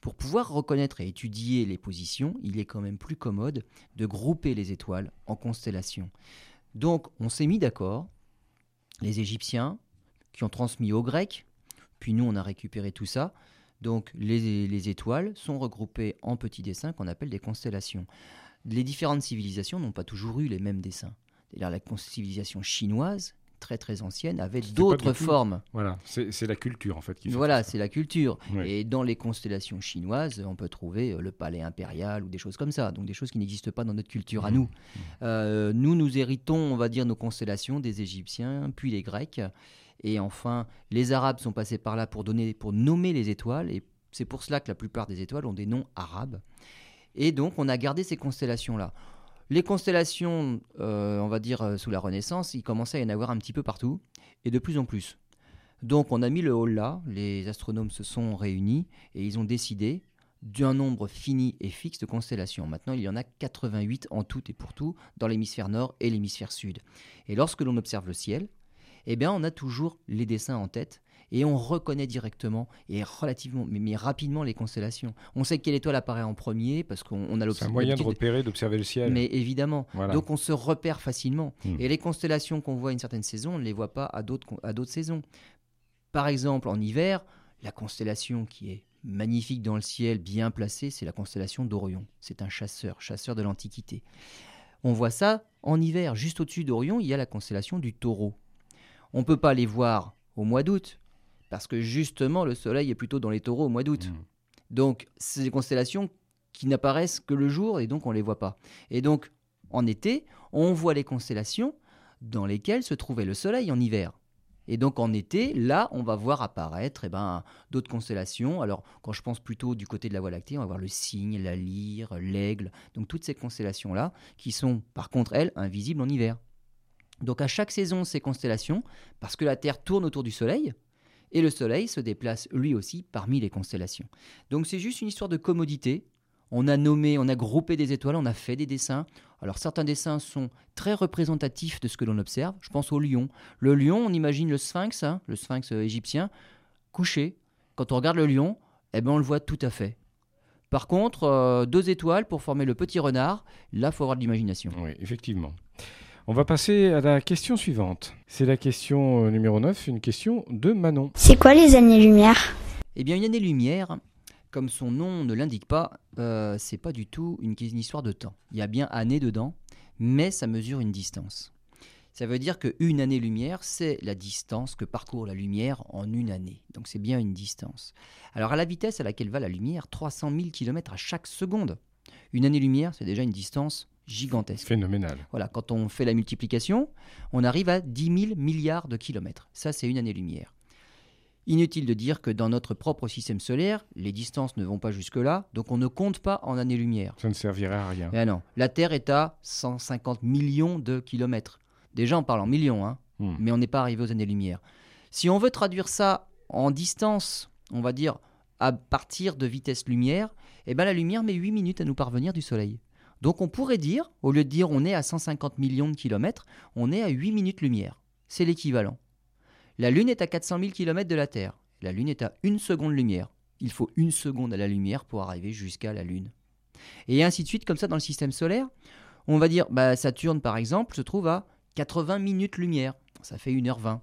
Pour pouvoir reconnaître et étudier les positions, il est quand même plus commode de grouper les étoiles en constellations. Donc on s'est mis d'accord, les Égyptiens, qui ont transmis aux Grecs, puis nous on a récupéré tout ça, donc les, les étoiles sont regroupées en petits dessins qu'on appelle des constellations. Les différentes civilisations n'ont pas toujours eu les mêmes dessins. La civilisation chinoise, très très ancienne, avait d'autres tout- formes. Voilà, c'est la culture en fait qui fait Voilà, c'est la culture. Et dans les constellations chinoises, on peut trouver euh, le palais impérial ou des choses comme ça. Donc des choses qui n'existent pas dans notre culture à Mhm. nous. Euh, nous, nous héritons, on va dire, nos constellations des Égyptiens, puis les Grecs. Et enfin, les Arabes sont passés par là pour, donner, pour nommer les étoiles. Et c'est pour cela que la plupart des étoiles ont des noms arabes. Et donc, on a gardé ces constellations-là. Les constellations, euh, on va dire, euh, sous la Renaissance, il commençait à y en avoir un petit peu partout, et de plus en plus. Donc, on a mis le hall là, les astronomes se sont réunis, et ils ont décidé d'un nombre fini et fixe de constellations. Maintenant, il y en a 88 en tout et pour tout, dans l'hémisphère nord et l'hémisphère sud. Et lorsque l'on observe le ciel, eh bien, on a toujours les dessins en tête, et on reconnaît directement et relativement, mais, mais rapidement les constellations. On sait quelle étoile apparaît en premier, parce qu'on on a C'est un moyen de repérer, d'observer le ciel. mais évidemment. Voilà. Donc on se repère facilement. Hmm. Et les constellations qu'on voit à une certaine saison, on ne les voit pas à d'autres saisons. Par exemple, en hiver, la constellation qui est magnifique dans le ciel, bien placée, c'est la constellation d'Orion. C'est un chasseur, chasseur de l'Antiquité. On voit ça en hiver. Juste au-dessus d'Orion, il y a la constellation du taureau. On ne peut pas les voir au mois d'août, parce que justement, le soleil est plutôt dans les taureaux au mois d'août. Mm. Donc, c'est des constellations qui n'apparaissent que le jour et donc on ne les voit pas. Et donc, en été, on voit les constellations dans lesquelles se trouvait le Soleil en hiver. Et donc en été, là, on va voir apparaître eh ben, d'autres constellations. Alors, quand je pense plutôt du côté de la Voie lactée, on va voir le cygne, la lyre, l'aigle, donc toutes ces constellations-là, qui sont par contre, elles, invisibles en hiver. Donc à chaque saison, ces constellations, parce que la Terre tourne autour du Soleil, et le Soleil se déplace lui aussi parmi les constellations. Donc c'est juste une histoire de commodité. On a nommé, on a groupé des étoiles, on a fait des dessins. Alors certains dessins sont très représentatifs de ce que l'on observe. Je pense au lion. Le lion, on imagine le sphinx, hein, le sphinx euh, égyptien, couché. Quand on regarde le lion, eh ben on le voit tout à fait. Par contre, euh, deux étoiles pour former le petit renard, là, il faut avoir de l'imagination. Oui, effectivement. On va passer à la question suivante. C'est la question euh, numéro 9, une question de Manon. C'est quoi les années-lumière Eh bien, une année-lumière, comme son nom ne l'indique pas, euh, c'est pas du tout une, une histoire de temps. Il y a bien année dedans, mais ça mesure une distance. Ça veut dire qu'une année-lumière, c'est la distance que parcourt la lumière en une année. Donc c'est bien une distance. Alors à la vitesse à laquelle va la lumière, 300 000 km à chaque seconde. Une année-lumière, c'est déjà une distance gigantesque. Phénoménal. Voilà, quand on fait la multiplication, on arrive à 10 000 milliards de kilomètres. Ça, c'est une année-lumière. Inutile de dire que dans notre propre système solaire, les distances ne vont pas jusque-là, donc on ne compte pas en années-lumière. Ça ne servirait à rien. Eh non, la Terre est à 150 millions de kilomètres. Déjà, on parle en millions, hein, Hmm. mais on n'est pas arrivé aux années-lumière. Si on veut traduire ça en distance, on va dire à partir de vitesse lumière, eh ben la lumière met 8 minutes à nous parvenir du Soleil. Donc on pourrait dire, au lieu de dire on est à 150 millions de kilomètres, on est à 8 minutes lumière. C'est l'équivalent. La Lune est à 400 000 km de la Terre. La Lune est à une seconde lumière. Il faut une seconde à la lumière pour arriver jusqu'à la Lune. Et ainsi de suite, comme ça dans le système solaire, on va dire, bah, Saturne par exemple se trouve à 80 minutes lumière. Ça fait 1h20.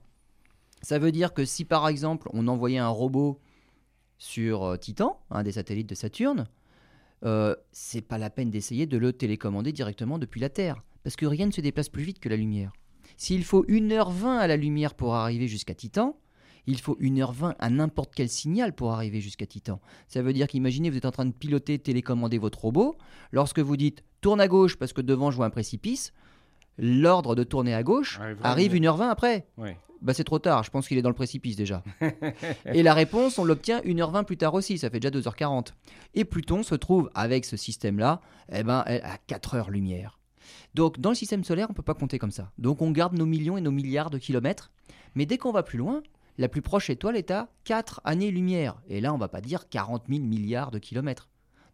Ça veut dire que si par exemple on envoyait un robot sur euh, Titan, un des satellites de Saturne, euh, c'est pas la peine d'essayer de le télécommander directement depuis la Terre, parce que rien ne se déplace plus vite que la lumière. S'il faut 1h20 à la lumière pour arriver jusqu'à Titan, il faut 1h20 à n'importe quel signal pour arriver jusqu'à Titan. Ça veut dire qu'imaginez, vous êtes en train de piloter, télécommander votre robot. Lorsque vous dites tourne à gauche parce que devant je vois un précipice, l'ordre de tourner à gauche Arrive arrive 1h20 après. Ouais. Bah c'est trop tard, je pense qu'il est dans le précipice déjà. et la réponse, on l'obtient 1h20 plus tard aussi, ça fait déjà 2h40. Et Pluton se trouve avec ce système-là eh ben, à 4 heures lumière. Donc dans le système solaire, on ne peut pas compter comme ça. Donc on garde nos millions et nos milliards de kilomètres. Mais dès qu'on va plus loin, la plus proche étoile est à 4 années-lumière. Et là, on va pas dire 40 000 milliards de kilomètres.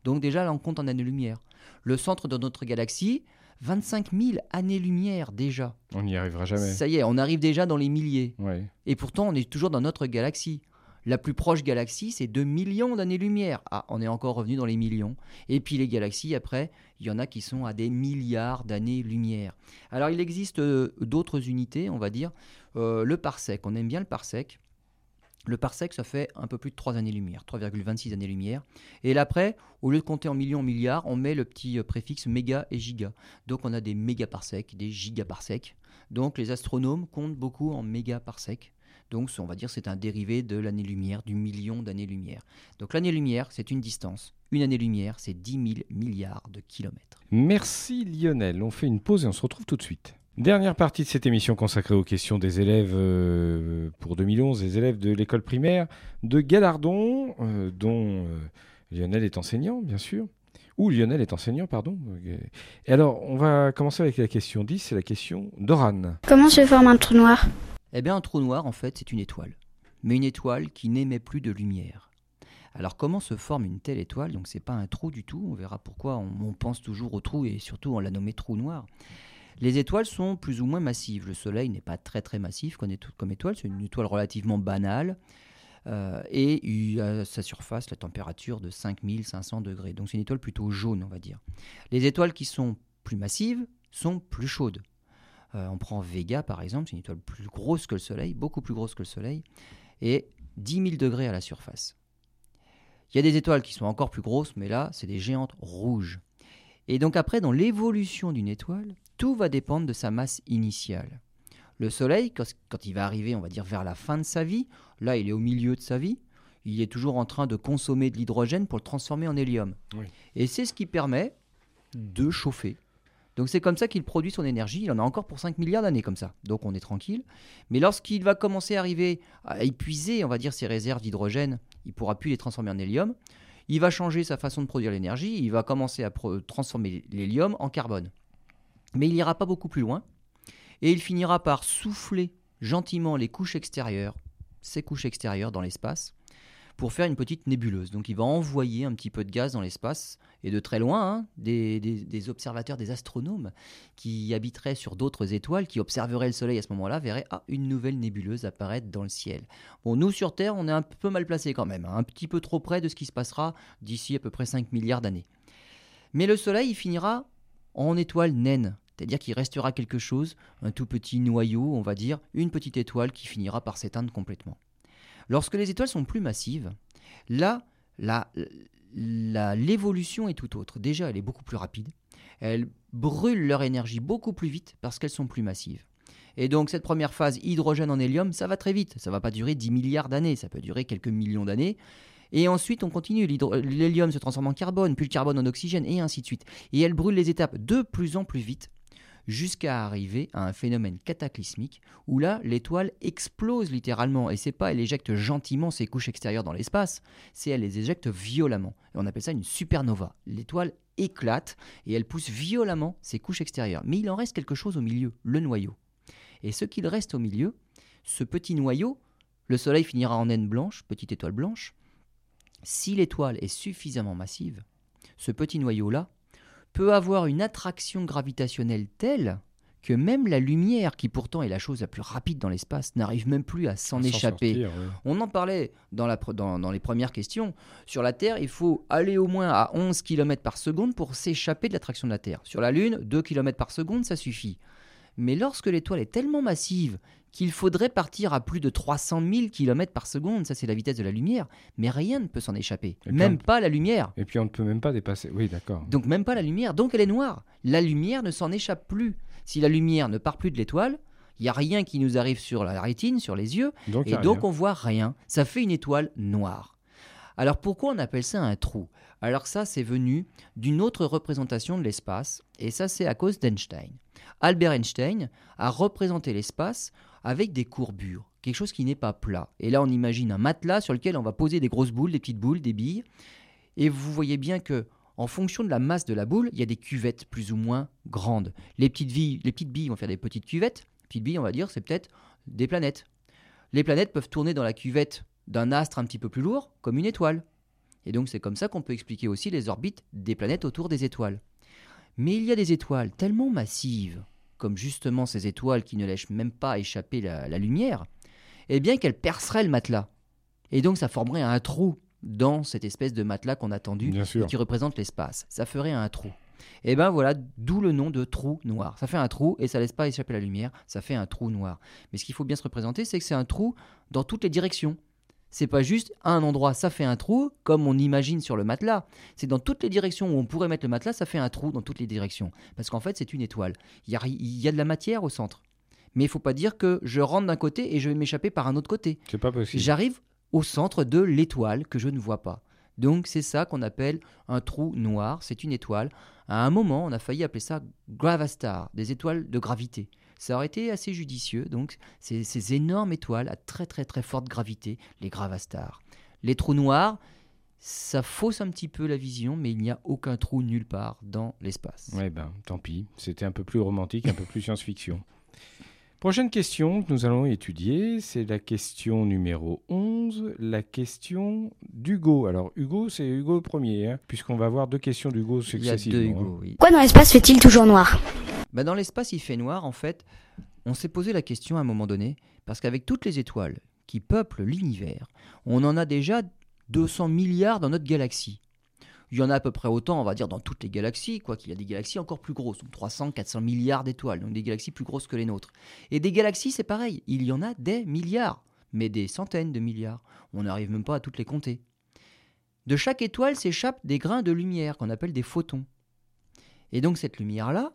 Donc déjà, là, on compte en années-lumière. Le centre de notre galaxie, 25 000 années-lumière déjà. On n'y arrivera jamais. Ça y est, on arrive déjà dans les milliers. Ouais. Et pourtant, on est toujours dans notre galaxie. La plus proche galaxie, c'est 2 millions d'années-lumière. Ah, on est encore revenu dans les millions. Et puis les galaxies, après, il y en a qui sont à des milliards d'années-lumière. Alors il existe euh, d'autres unités, on va dire. Euh, le parsec, on aime bien le parsec. Le parsec, ça fait un peu plus de 3 années-lumière, 3,26 années-lumière. Et là, après, au lieu de compter en millions, en milliards, on met le petit euh, préfixe méga et giga. Donc on a des mégaparsecs, des gigaparsecs. Donc les astronomes comptent beaucoup en mégaparsecs. Donc on va dire c'est un dérivé de l'année-lumière, du million d'années-lumière. Donc l'année-lumière, c'est une distance. Une année-lumière, c'est 10 000 milliards de kilomètres. Merci Lionel. On fait une pause et on se retrouve tout de suite. Dernière partie de cette émission consacrée aux questions des élèves euh, pour 2011, des élèves de l'école primaire de Galardon, euh, dont euh, Lionel est enseignant, bien sûr. Ou Lionel est enseignant, pardon. Et alors, on va commencer avec la question 10, c'est la question d'Oran. Comment se forme un trou noir? Eh bien un trou noir, en fait, c'est une étoile. Mais une étoile qui n'émet plus de lumière. Alors comment se forme une telle étoile? Donc c'est pas un trou du tout, on verra pourquoi on, on pense toujours au trou et surtout on l'a nommé trou noir. Les étoiles sont plus ou moins massives. Le Soleil n'est pas très très massif comme éto- comme étoile, c'est une étoile relativement banale. euh, et il a à sa surface la température de 5500 degrés. Donc c'est une étoile plutôt jaune, on va dire. Les étoiles qui sont plus massives sont plus chaudes. Euh, on prend Vega par exemple, c'est une étoile plus grosse que le Soleil, beaucoup plus grosse que le Soleil, et 10 000 degrés à la surface. Il y a des étoiles qui sont encore plus grosses, mais là, c'est des géantes rouges. Et donc après, dans l'évolution d'une étoile, tout va dépendre de sa masse initiale. Le Soleil, quand, il va arriver, on va dire, vers la fin de sa vie, là, il est au milieu de sa vie, il est toujours en train de consommer de l'hydrogène pour le transformer en hélium. Oui. Et c'est ce qui permet de chauffer. Donc c'est comme ça qu'il produit son énergie. Il en a encore pour 5 milliards d'années comme ça. Donc on est tranquille. Mais lorsqu'il va commencer à arriver à épuiser, on va dire, ses réserves d'hydrogène, il pourra plus les transformer en hélium. Il va changer sa façon de produire l'énergie. Il va commencer à transformer l'hélium en carbone. Mais il n'ira pas beaucoup plus loin. Et il finira par souffler gentiment les couches extérieures, ces couches extérieures dans l'espace, pour faire une petite nébuleuse. Donc il va envoyer un petit peu de gaz dans l'espace et de très loin, hein, des, observateurs, des astronomes qui habiteraient sur d'autres étoiles, qui observeraient le Soleil à ce moment-là, verraient ah, une nouvelle nébuleuse apparaître dans le ciel. Bon, nous sur Terre, on est un peu mal placé quand même, hein, un petit peu trop près de ce qui se passera d'ici à peu près 5 milliards d'années. Mais le Soleil, il finira en étoile naine, c'est-à-dire qu'il restera quelque chose, un tout petit noyau, on va dire, une petite étoile qui finira par s'éteindre complètement. Lorsque les étoiles sont plus massives, là, l'évolution est tout autre. Déjà, elle est beaucoup plus rapide. Elles brûlent leur énergie beaucoup plus vite parce qu'elles sont plus massives. Et donc cette première phase hydrogène en hélium, ça va très vite. Ça va pas durer 10 milliards d'années, ça peut durer quelques millions d'années. Et ensuite, on continue. L'hélium se transforme en carbone, puis le carbone en oxygène, et ainsi de suite. Et elle brûle les étapes de plus en plus vite jusqu'à arriver à un phénomène cataclysmique où là, l'étoile explose littéralement. Et c'est pas elle éjecte gentiment ses couches extérieures dans l'espace, c'est elle les éjecte violemment. Et on appelle ça une supernova. L'étoile éclate et elle pousse violemment ses couches extérieures. Mais il en reste quelque chose au milieu, le noyau. Et ce qu'il reste au milieu, ce petit noyau, le Soleil finira en naine blanche, petite étoile blanche. Si l'étoile est suffisamment massive, ce petit noyau-là peut avoir une attraction gravitationnelle telle que même la lumière, qui pourtant est la chose la plus rapide dans l'espace, n'arrive même plus à s'en échapper. On en parlait dans, la, dans, dans, les premières questions. Sur la Terre, il faut aller au moins à 11 km par seconde pour s'échapper de l'attraction de la Terre. Sur la Lune, 2 km par seconde, ça suffit. Mais lorsque l'étoile est tellement massive qu'il faudrait partir à plus de 300 000 km par seconde, ça c'est la vitesse de la lumière, mais rien ne peut s'en échapper, même pas la lumière. Et puis on ne peut même pas dépasser, oui d'accord. Donc même pas la lumière, donc elle est noire. La lumière ne s'en échappe plus. Si la lumière ne part plus de l'étoile, il n'y a rien qui nous arrive sur la rétine, sur les yeux, et donc on voit rien. Ça fait une étoile noire. Alors pourquoi on appelle ça un trou? Alors ça c'est venu d'une autre représentation de l'espace, et ça c'est à cause d'Einstein. Albert Einstein a représenté l'espace avec des courbures, quelque chose qui n'est pas plat. Et là, on imagine un matelas sur lequel on va poser des grosses boules, des petites boules, des billes. Et vous voyez bien que en fonction de la masse de la boule, il y a des cuvettes plus ou moins grandes. Les petites billes, les petites billes vont faire des petites cuvettes. Petites billes, on va dire, c'est peut-être des planètes. Les planètes peuvent tourner dans la cuvette d'un astre un petit peu plus lourd, comme une étoile. Et donc c'est comme ça qu'on peut expliquer aussi les orbites des planètes autour des étoiles. Mais il y a des étoiles tellement massives, comme justement ces étoiles qui ne laissent même pas échapper la, lumière, eh bien qu'elles perceraient le matelas. Et donc ça formerait un trou dans cette espèce de matelas qu'on a tendu qui représente l'espace. Ça ferait un trou. Et eh bien voilà, d'où le nom de trou noir. Ça fait un trou et ça laisse pas échapper la lumière, ça fait un trou noir. Mais ce qu'il faut bien se représenter, c'est que c'est un trou dans toutes les directions. C'est pas juste à un endroit, ça fait un trou, comme on imagine sur le matelas. C'est dans toutes les directions où on pourrait mettre le matelas, ça fait un trou dans toutes les directions. Parce qu'en fait, c'est une étoile. Il y, a, de la matière au centre. Mais il faut pas dire que je rentre d'un côté et je vais m'échapper par un autre côté. C'est pas possible. J'arrive au centre de l'étoile que je ne vois pas. Donc c'est ça qu'on appelle un trou noir, c'est une étoile. À un moment, on a failli appeler ça gravastar, des étoiles de gravité. Ça aurait été assez judicieux, donc ces, ces énormes étoiles à très très très forte gravité, les gravastars. Les trous noirs, ça fausse un petit peu la vision, mais il n'y a aucun trou nulle part dans l'espace. Ouais ben, tant pis. C'était un peu plus romantique, un peu plus science-fiction. Prochaine question que nous allons étudier, c'est la question numéro 11, la question d'Hugo. Alors Hugo, c'est Hugo premier, hein, puisqu'on va avoir deux questions d'Hugo successivement. Il y a deux Hugo, hein. oui. Quoi dans l'espace fait-il toujours noir? Bah Dans l'espace, il fait noir, en fait. On s'est posé la question à un moment donné, parce qu'avec toutes les étoiles qui peuplent l'univers, on en a déjà 200 milliards dans notre galaxie. Il y en a à peu près autant, on va dire, dans toutes les galaxies, quoi qu'il y a des galaxies encore plus grosses, donc 300, 400 milliards d'étoiles, donc des galaxies plus grosses que les nôtres. Et des galaxies, c'est pareil, il y en a des milliards, mais des centaines de milliards. On n'arrive même pas à toutes les compter. De chaque étoile s'échappent des grains de lumière qu'on appelle des photons. Et donc cette lumière-là,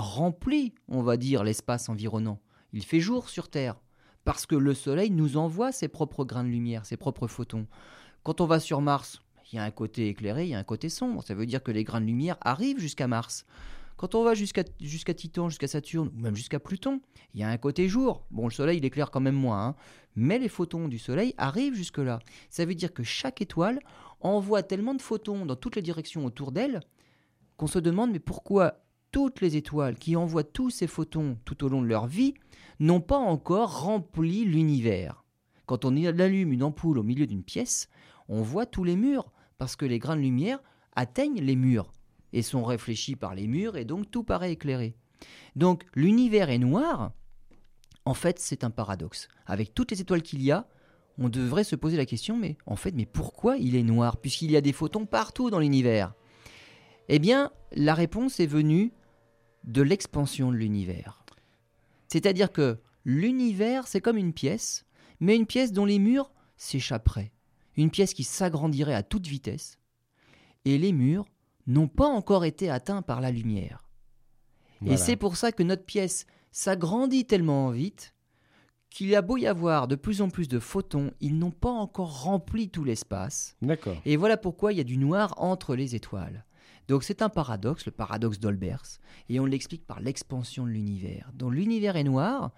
remplit, on va dire, l'espace environnant. Il fait jour sur Terre, parce que le Soleil nous envoie ses propres grains de lumière, ses propres photons. Quand on va sur Mars, il y a un côté éclairé, il y a un côté sombre. Ça veut dire que les grains de lumière arrivent jusqu'à Mars. Quand on va jusqu'à Titan, jusqu'à Saturne, ou même jusqu'à Pluton, il y a un côté jour. Bon, le Soleil, il éclaire quand même moins, hein. mais les photons du Soleil arrivent jusque-là. Ça veut dire que chaque étoile envoie tellement de photons dans toutes les directions autour d'elle qu'on se demande mais pourquoi toutes les étoiles qui envoient tous ces photons tout au long de leur vie n'ont pas encore rempli l'univers. Quand on allume une ampoule au milieu d'une pièce, on voit tous les murs, parce que les grains de lumière atteignent les murs et sont réfléchis par les murs, et donc tout paraît éclairé. Donc l'univers est noir, en fait c'est un paradoxe. Avec toutes les étoiles qu'il y a, on devrait se poser la question, mais en fait, mais pourquoi il est noir, puisqu'il y a des photons partout dans l'univers? Eh bien, la réponse est venue de l'expansion de l'univers. C'est-à-dire que l'univers, c'est comme une pièce, mais une pièce dont les murs s'échapperaient. Une pièce qui s'agrandirait à toute vitesse. Et les murs n'ont pas encore été atteints par la lumière. Et c'est pour ça que notre pièce s'agrandit tellement vite qu'il a beau y avoir de plus en plus de photons, ils n'ont pas encore rempli tout l'espace. D'accord. Et voilà pourquoi il y a du noir entre les étoiles. Donc c'est un paradoxe, le paradoxe d'Olbers, et on l'explique par l'expansion de l'univers. Donc l'univers est noir,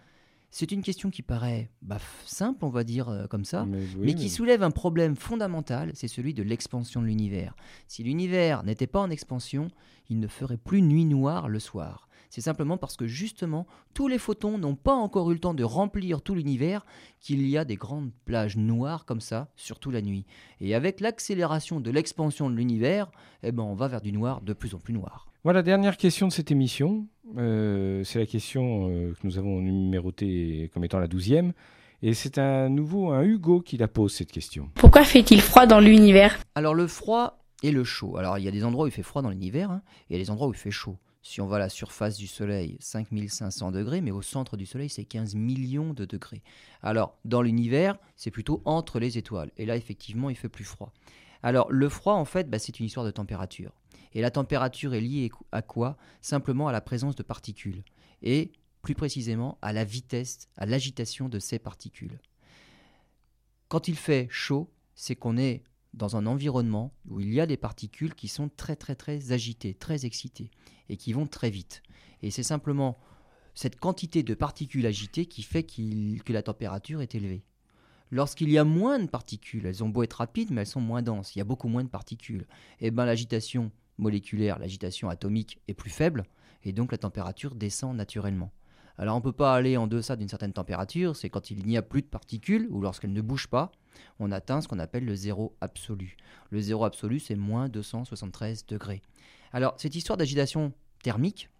c'est une question qui paraît bah, simple, on va dire euh, comme ça, mais, qui soulève un problème fondamental, c'est celui de l'expansion de l'univers. Si l'univers n'était pas en expansion, il ne ferait plus nuit noire le soir. C'est simplement parce que justement, tous les photons n'ont pas encore eu le temps de remplir tout l'univers qu'il y a des grandes plages noires comme ça, surtout la nuit. Et avec l'accélération de l'expansion de l'univers, eh ben, on va vers du noir de plus en plus noir. Voilà, dernière question de cette émission. Euh, c'est la question euh, que nous avons numérotée comme étant la douzième. Et c'est un nouveau, un Hugo qui la pose cette question. Pourquoi fait-il froid dans l'univers? Alors le froid et le chaud. Alors il y a des endroits où il fait froid dans l'univers hein, et il y a des endroits où il fait chaud. Si on va à la surface du Soleil, 5500 degrés, mais au centre du Soleil, c'est 15 millions de degrés. Alors, dans l'univers, c'est plutôt entre les étoiles. Et là, effectivement, il fait plus froid. Alors, le froid, en fait, bah, c'est une histoire de température. Et la température est liée à quoi? Simplement à la présence de particules. Et plus précisément à la vitesse, à l'agitation de ces particules. Quand il fait chaud, c'est qu'on est dans un environnement où il y a des particules qui sont très très très agitées, très excitées et qui vont très vite. Et c'est simplement cette quantité de particules agitées qui fait que la température est élevée. Lorsqu'il y a moins de particules, elles ont beau être rapides, mais elles sont moins denses, il y a beaucoup moins de particules, et eh ben l'agitation moléculaire, l'agitation atomique est plus faible, et donc la température descend naturellement. Alors on ne peut pas aller en deçà d'une certaine température, c'est quand il n'y a plus de particules ou lorsqu'elles ne bougent pas, on atteint ce qu'on appelle le zéro absolu. Le zéro absolu, c'est moins 273 degrés. Alors cette histoire d'agitation thermique,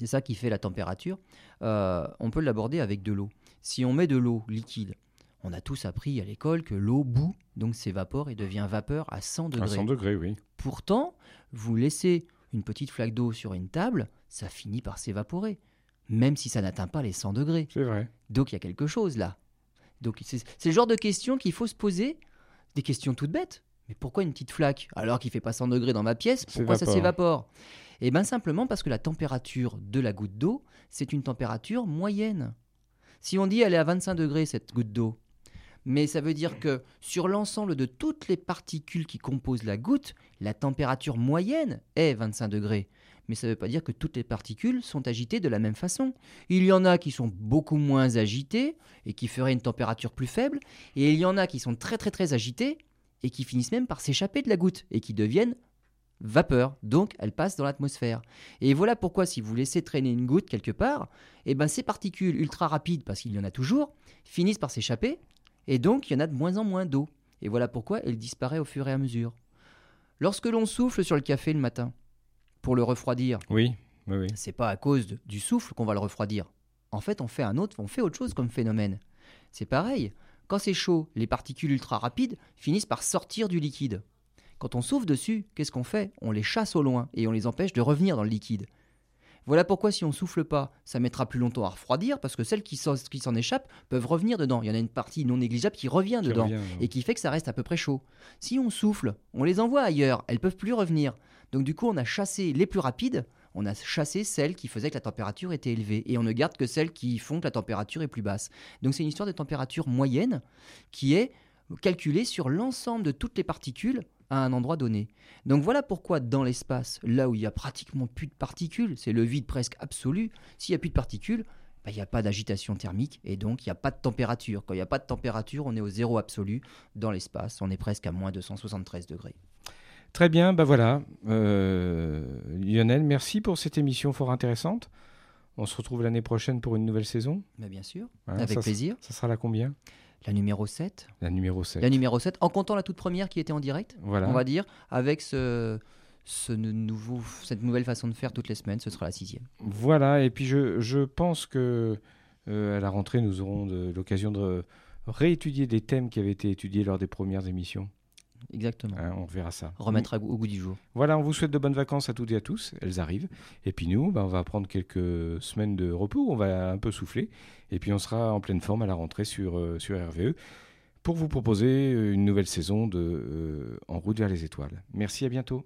c'est ça qui fait la température, euh, on peut l'aborder avec de l'eau. Si on met de l'eau liquide, on a tous appris à l'école que l'eau bout, donc s'évapore et devient vapeur à 100 degrés. À 100 degrés, oui. Pourtant, vous laissez une petite flaque d'eau sur une table, ça finit par s'évaporer même si ça n'atteint pas les 100 degrés. C'est vrai. Donc il y a quelque chose là. Donc c'est le genre de questions qu'il faut se poser, des questions toutes bêtes. Mais pourquoi une petite flaque alors qu'il fait pas 100 degrés dans ma pièce? Pourquoi ça s'évapore Eh bien simplement parce que la température de la goutte d'eau, c'est une température moyenne. Si on dit elle est à 25 degrés cette goutte d'eau, mais ça veut dire que sur l'ensemble de toutes les particules qui composent la goutte, la température moyenne est 25 degrés mais ça ne veut pas dire que toutes les particules sont agitées de la même façon. Il y en a qui sont beaucoup moins agitées et qui feraient une température plus faible, et il y en a qui sont très très très agitées et qui finissent même par s'échapper de la goutte et qui deviennent vapeur, donc elles passent dans l'atmosphère. Et voilà pourquoi si vous laissez traîner une goutte quelque part, eh ben ces particules ultra rapides, parce qu'il y en a toujours, finissent par s'échapper, et donc il y en a de moins en moins d'eau. Et voilà pourquoi elle disparaît au fur et à mesure. Lorsque l'on souffle sur le café le matin, pour le refroidir. Oui, oui, oui. C'est pas à cause du souffle qu'on va le refroidir. En fait, on fait un autre, on fait autre chose comme phénomène. C'est pareil. Quand c'est chaud, les particules ultra rapides finissent par sortir du liquide. Quand on souffle dessus, qu'est-ce qu'on fait? On les chasse au loin et on les empêche de revenir dans le liquide. Voilà pourquoi si on souffle pas, ça mettra plus longtemps à refroidir parce que celles qui s'en échappent peuvent revenir dedans. Il y en a une partie non négligeable qui revient dedans et qui fait que ça reste à peu près chaud. Si on souffle, on les envoie ailleurs, elles peuvent plus revenir. Donc du coup, on a chassé les plus rapides, on a chassé celles qui faisaient que la température était élevée et on ne garde que celles qui font que la température est plus basse. Donc c'est une histoire de température moyenne qui est calculée sur l'ensemble de toutes les particules à un endroit donné. Donc voilà pourquoi dans l'espace, là où il y a pratiquement plus de particules, c'est le vide presque absolu, s'il n'y a plus de particules, bah, il n'y a pas d'agitation thermique et donc il n'y a pas de température. Quand il n'y a pas de température, on est au zéro absolu dans l'espace, on est presque à moins 273 degrés. Très bien, bah voilà. Euh, Lionel, merci pour cette émission fort intéressante. On se retrouve l'année prochaine pour une nouvelle saison. Bah bien sûr, avec plaisir. Ça sera la combien? La numéro 7 La numéro 7. La numéro 7, en comptant la toute première qui était en direct, Voilà. on va dire, avec ce, ce nouveau, cette nouvelle façon de faire toutes les semaines, ce sera la sixième. Voilà, et puis je, je pense que euh, à la rentrée, nous aurons l'occasion de réétudier des thèmes qui avaient été étudiés lors des premières émissions. Exactement. Hein, on verra ça. Remettre au goût du jour. Voilà, on vous souhaite de bonnes vacances à toutes et à tous. Elles arrivent. Et puis nous, ben, on va prendre quelques semaines de repos. On va un peu souffler. Et puis on sera en pleine forme à la rentrée sur, euh, sur RVE pour vous proposer une nouvelle saison de euh, En route vers les étoiles. Merci, à bientôt.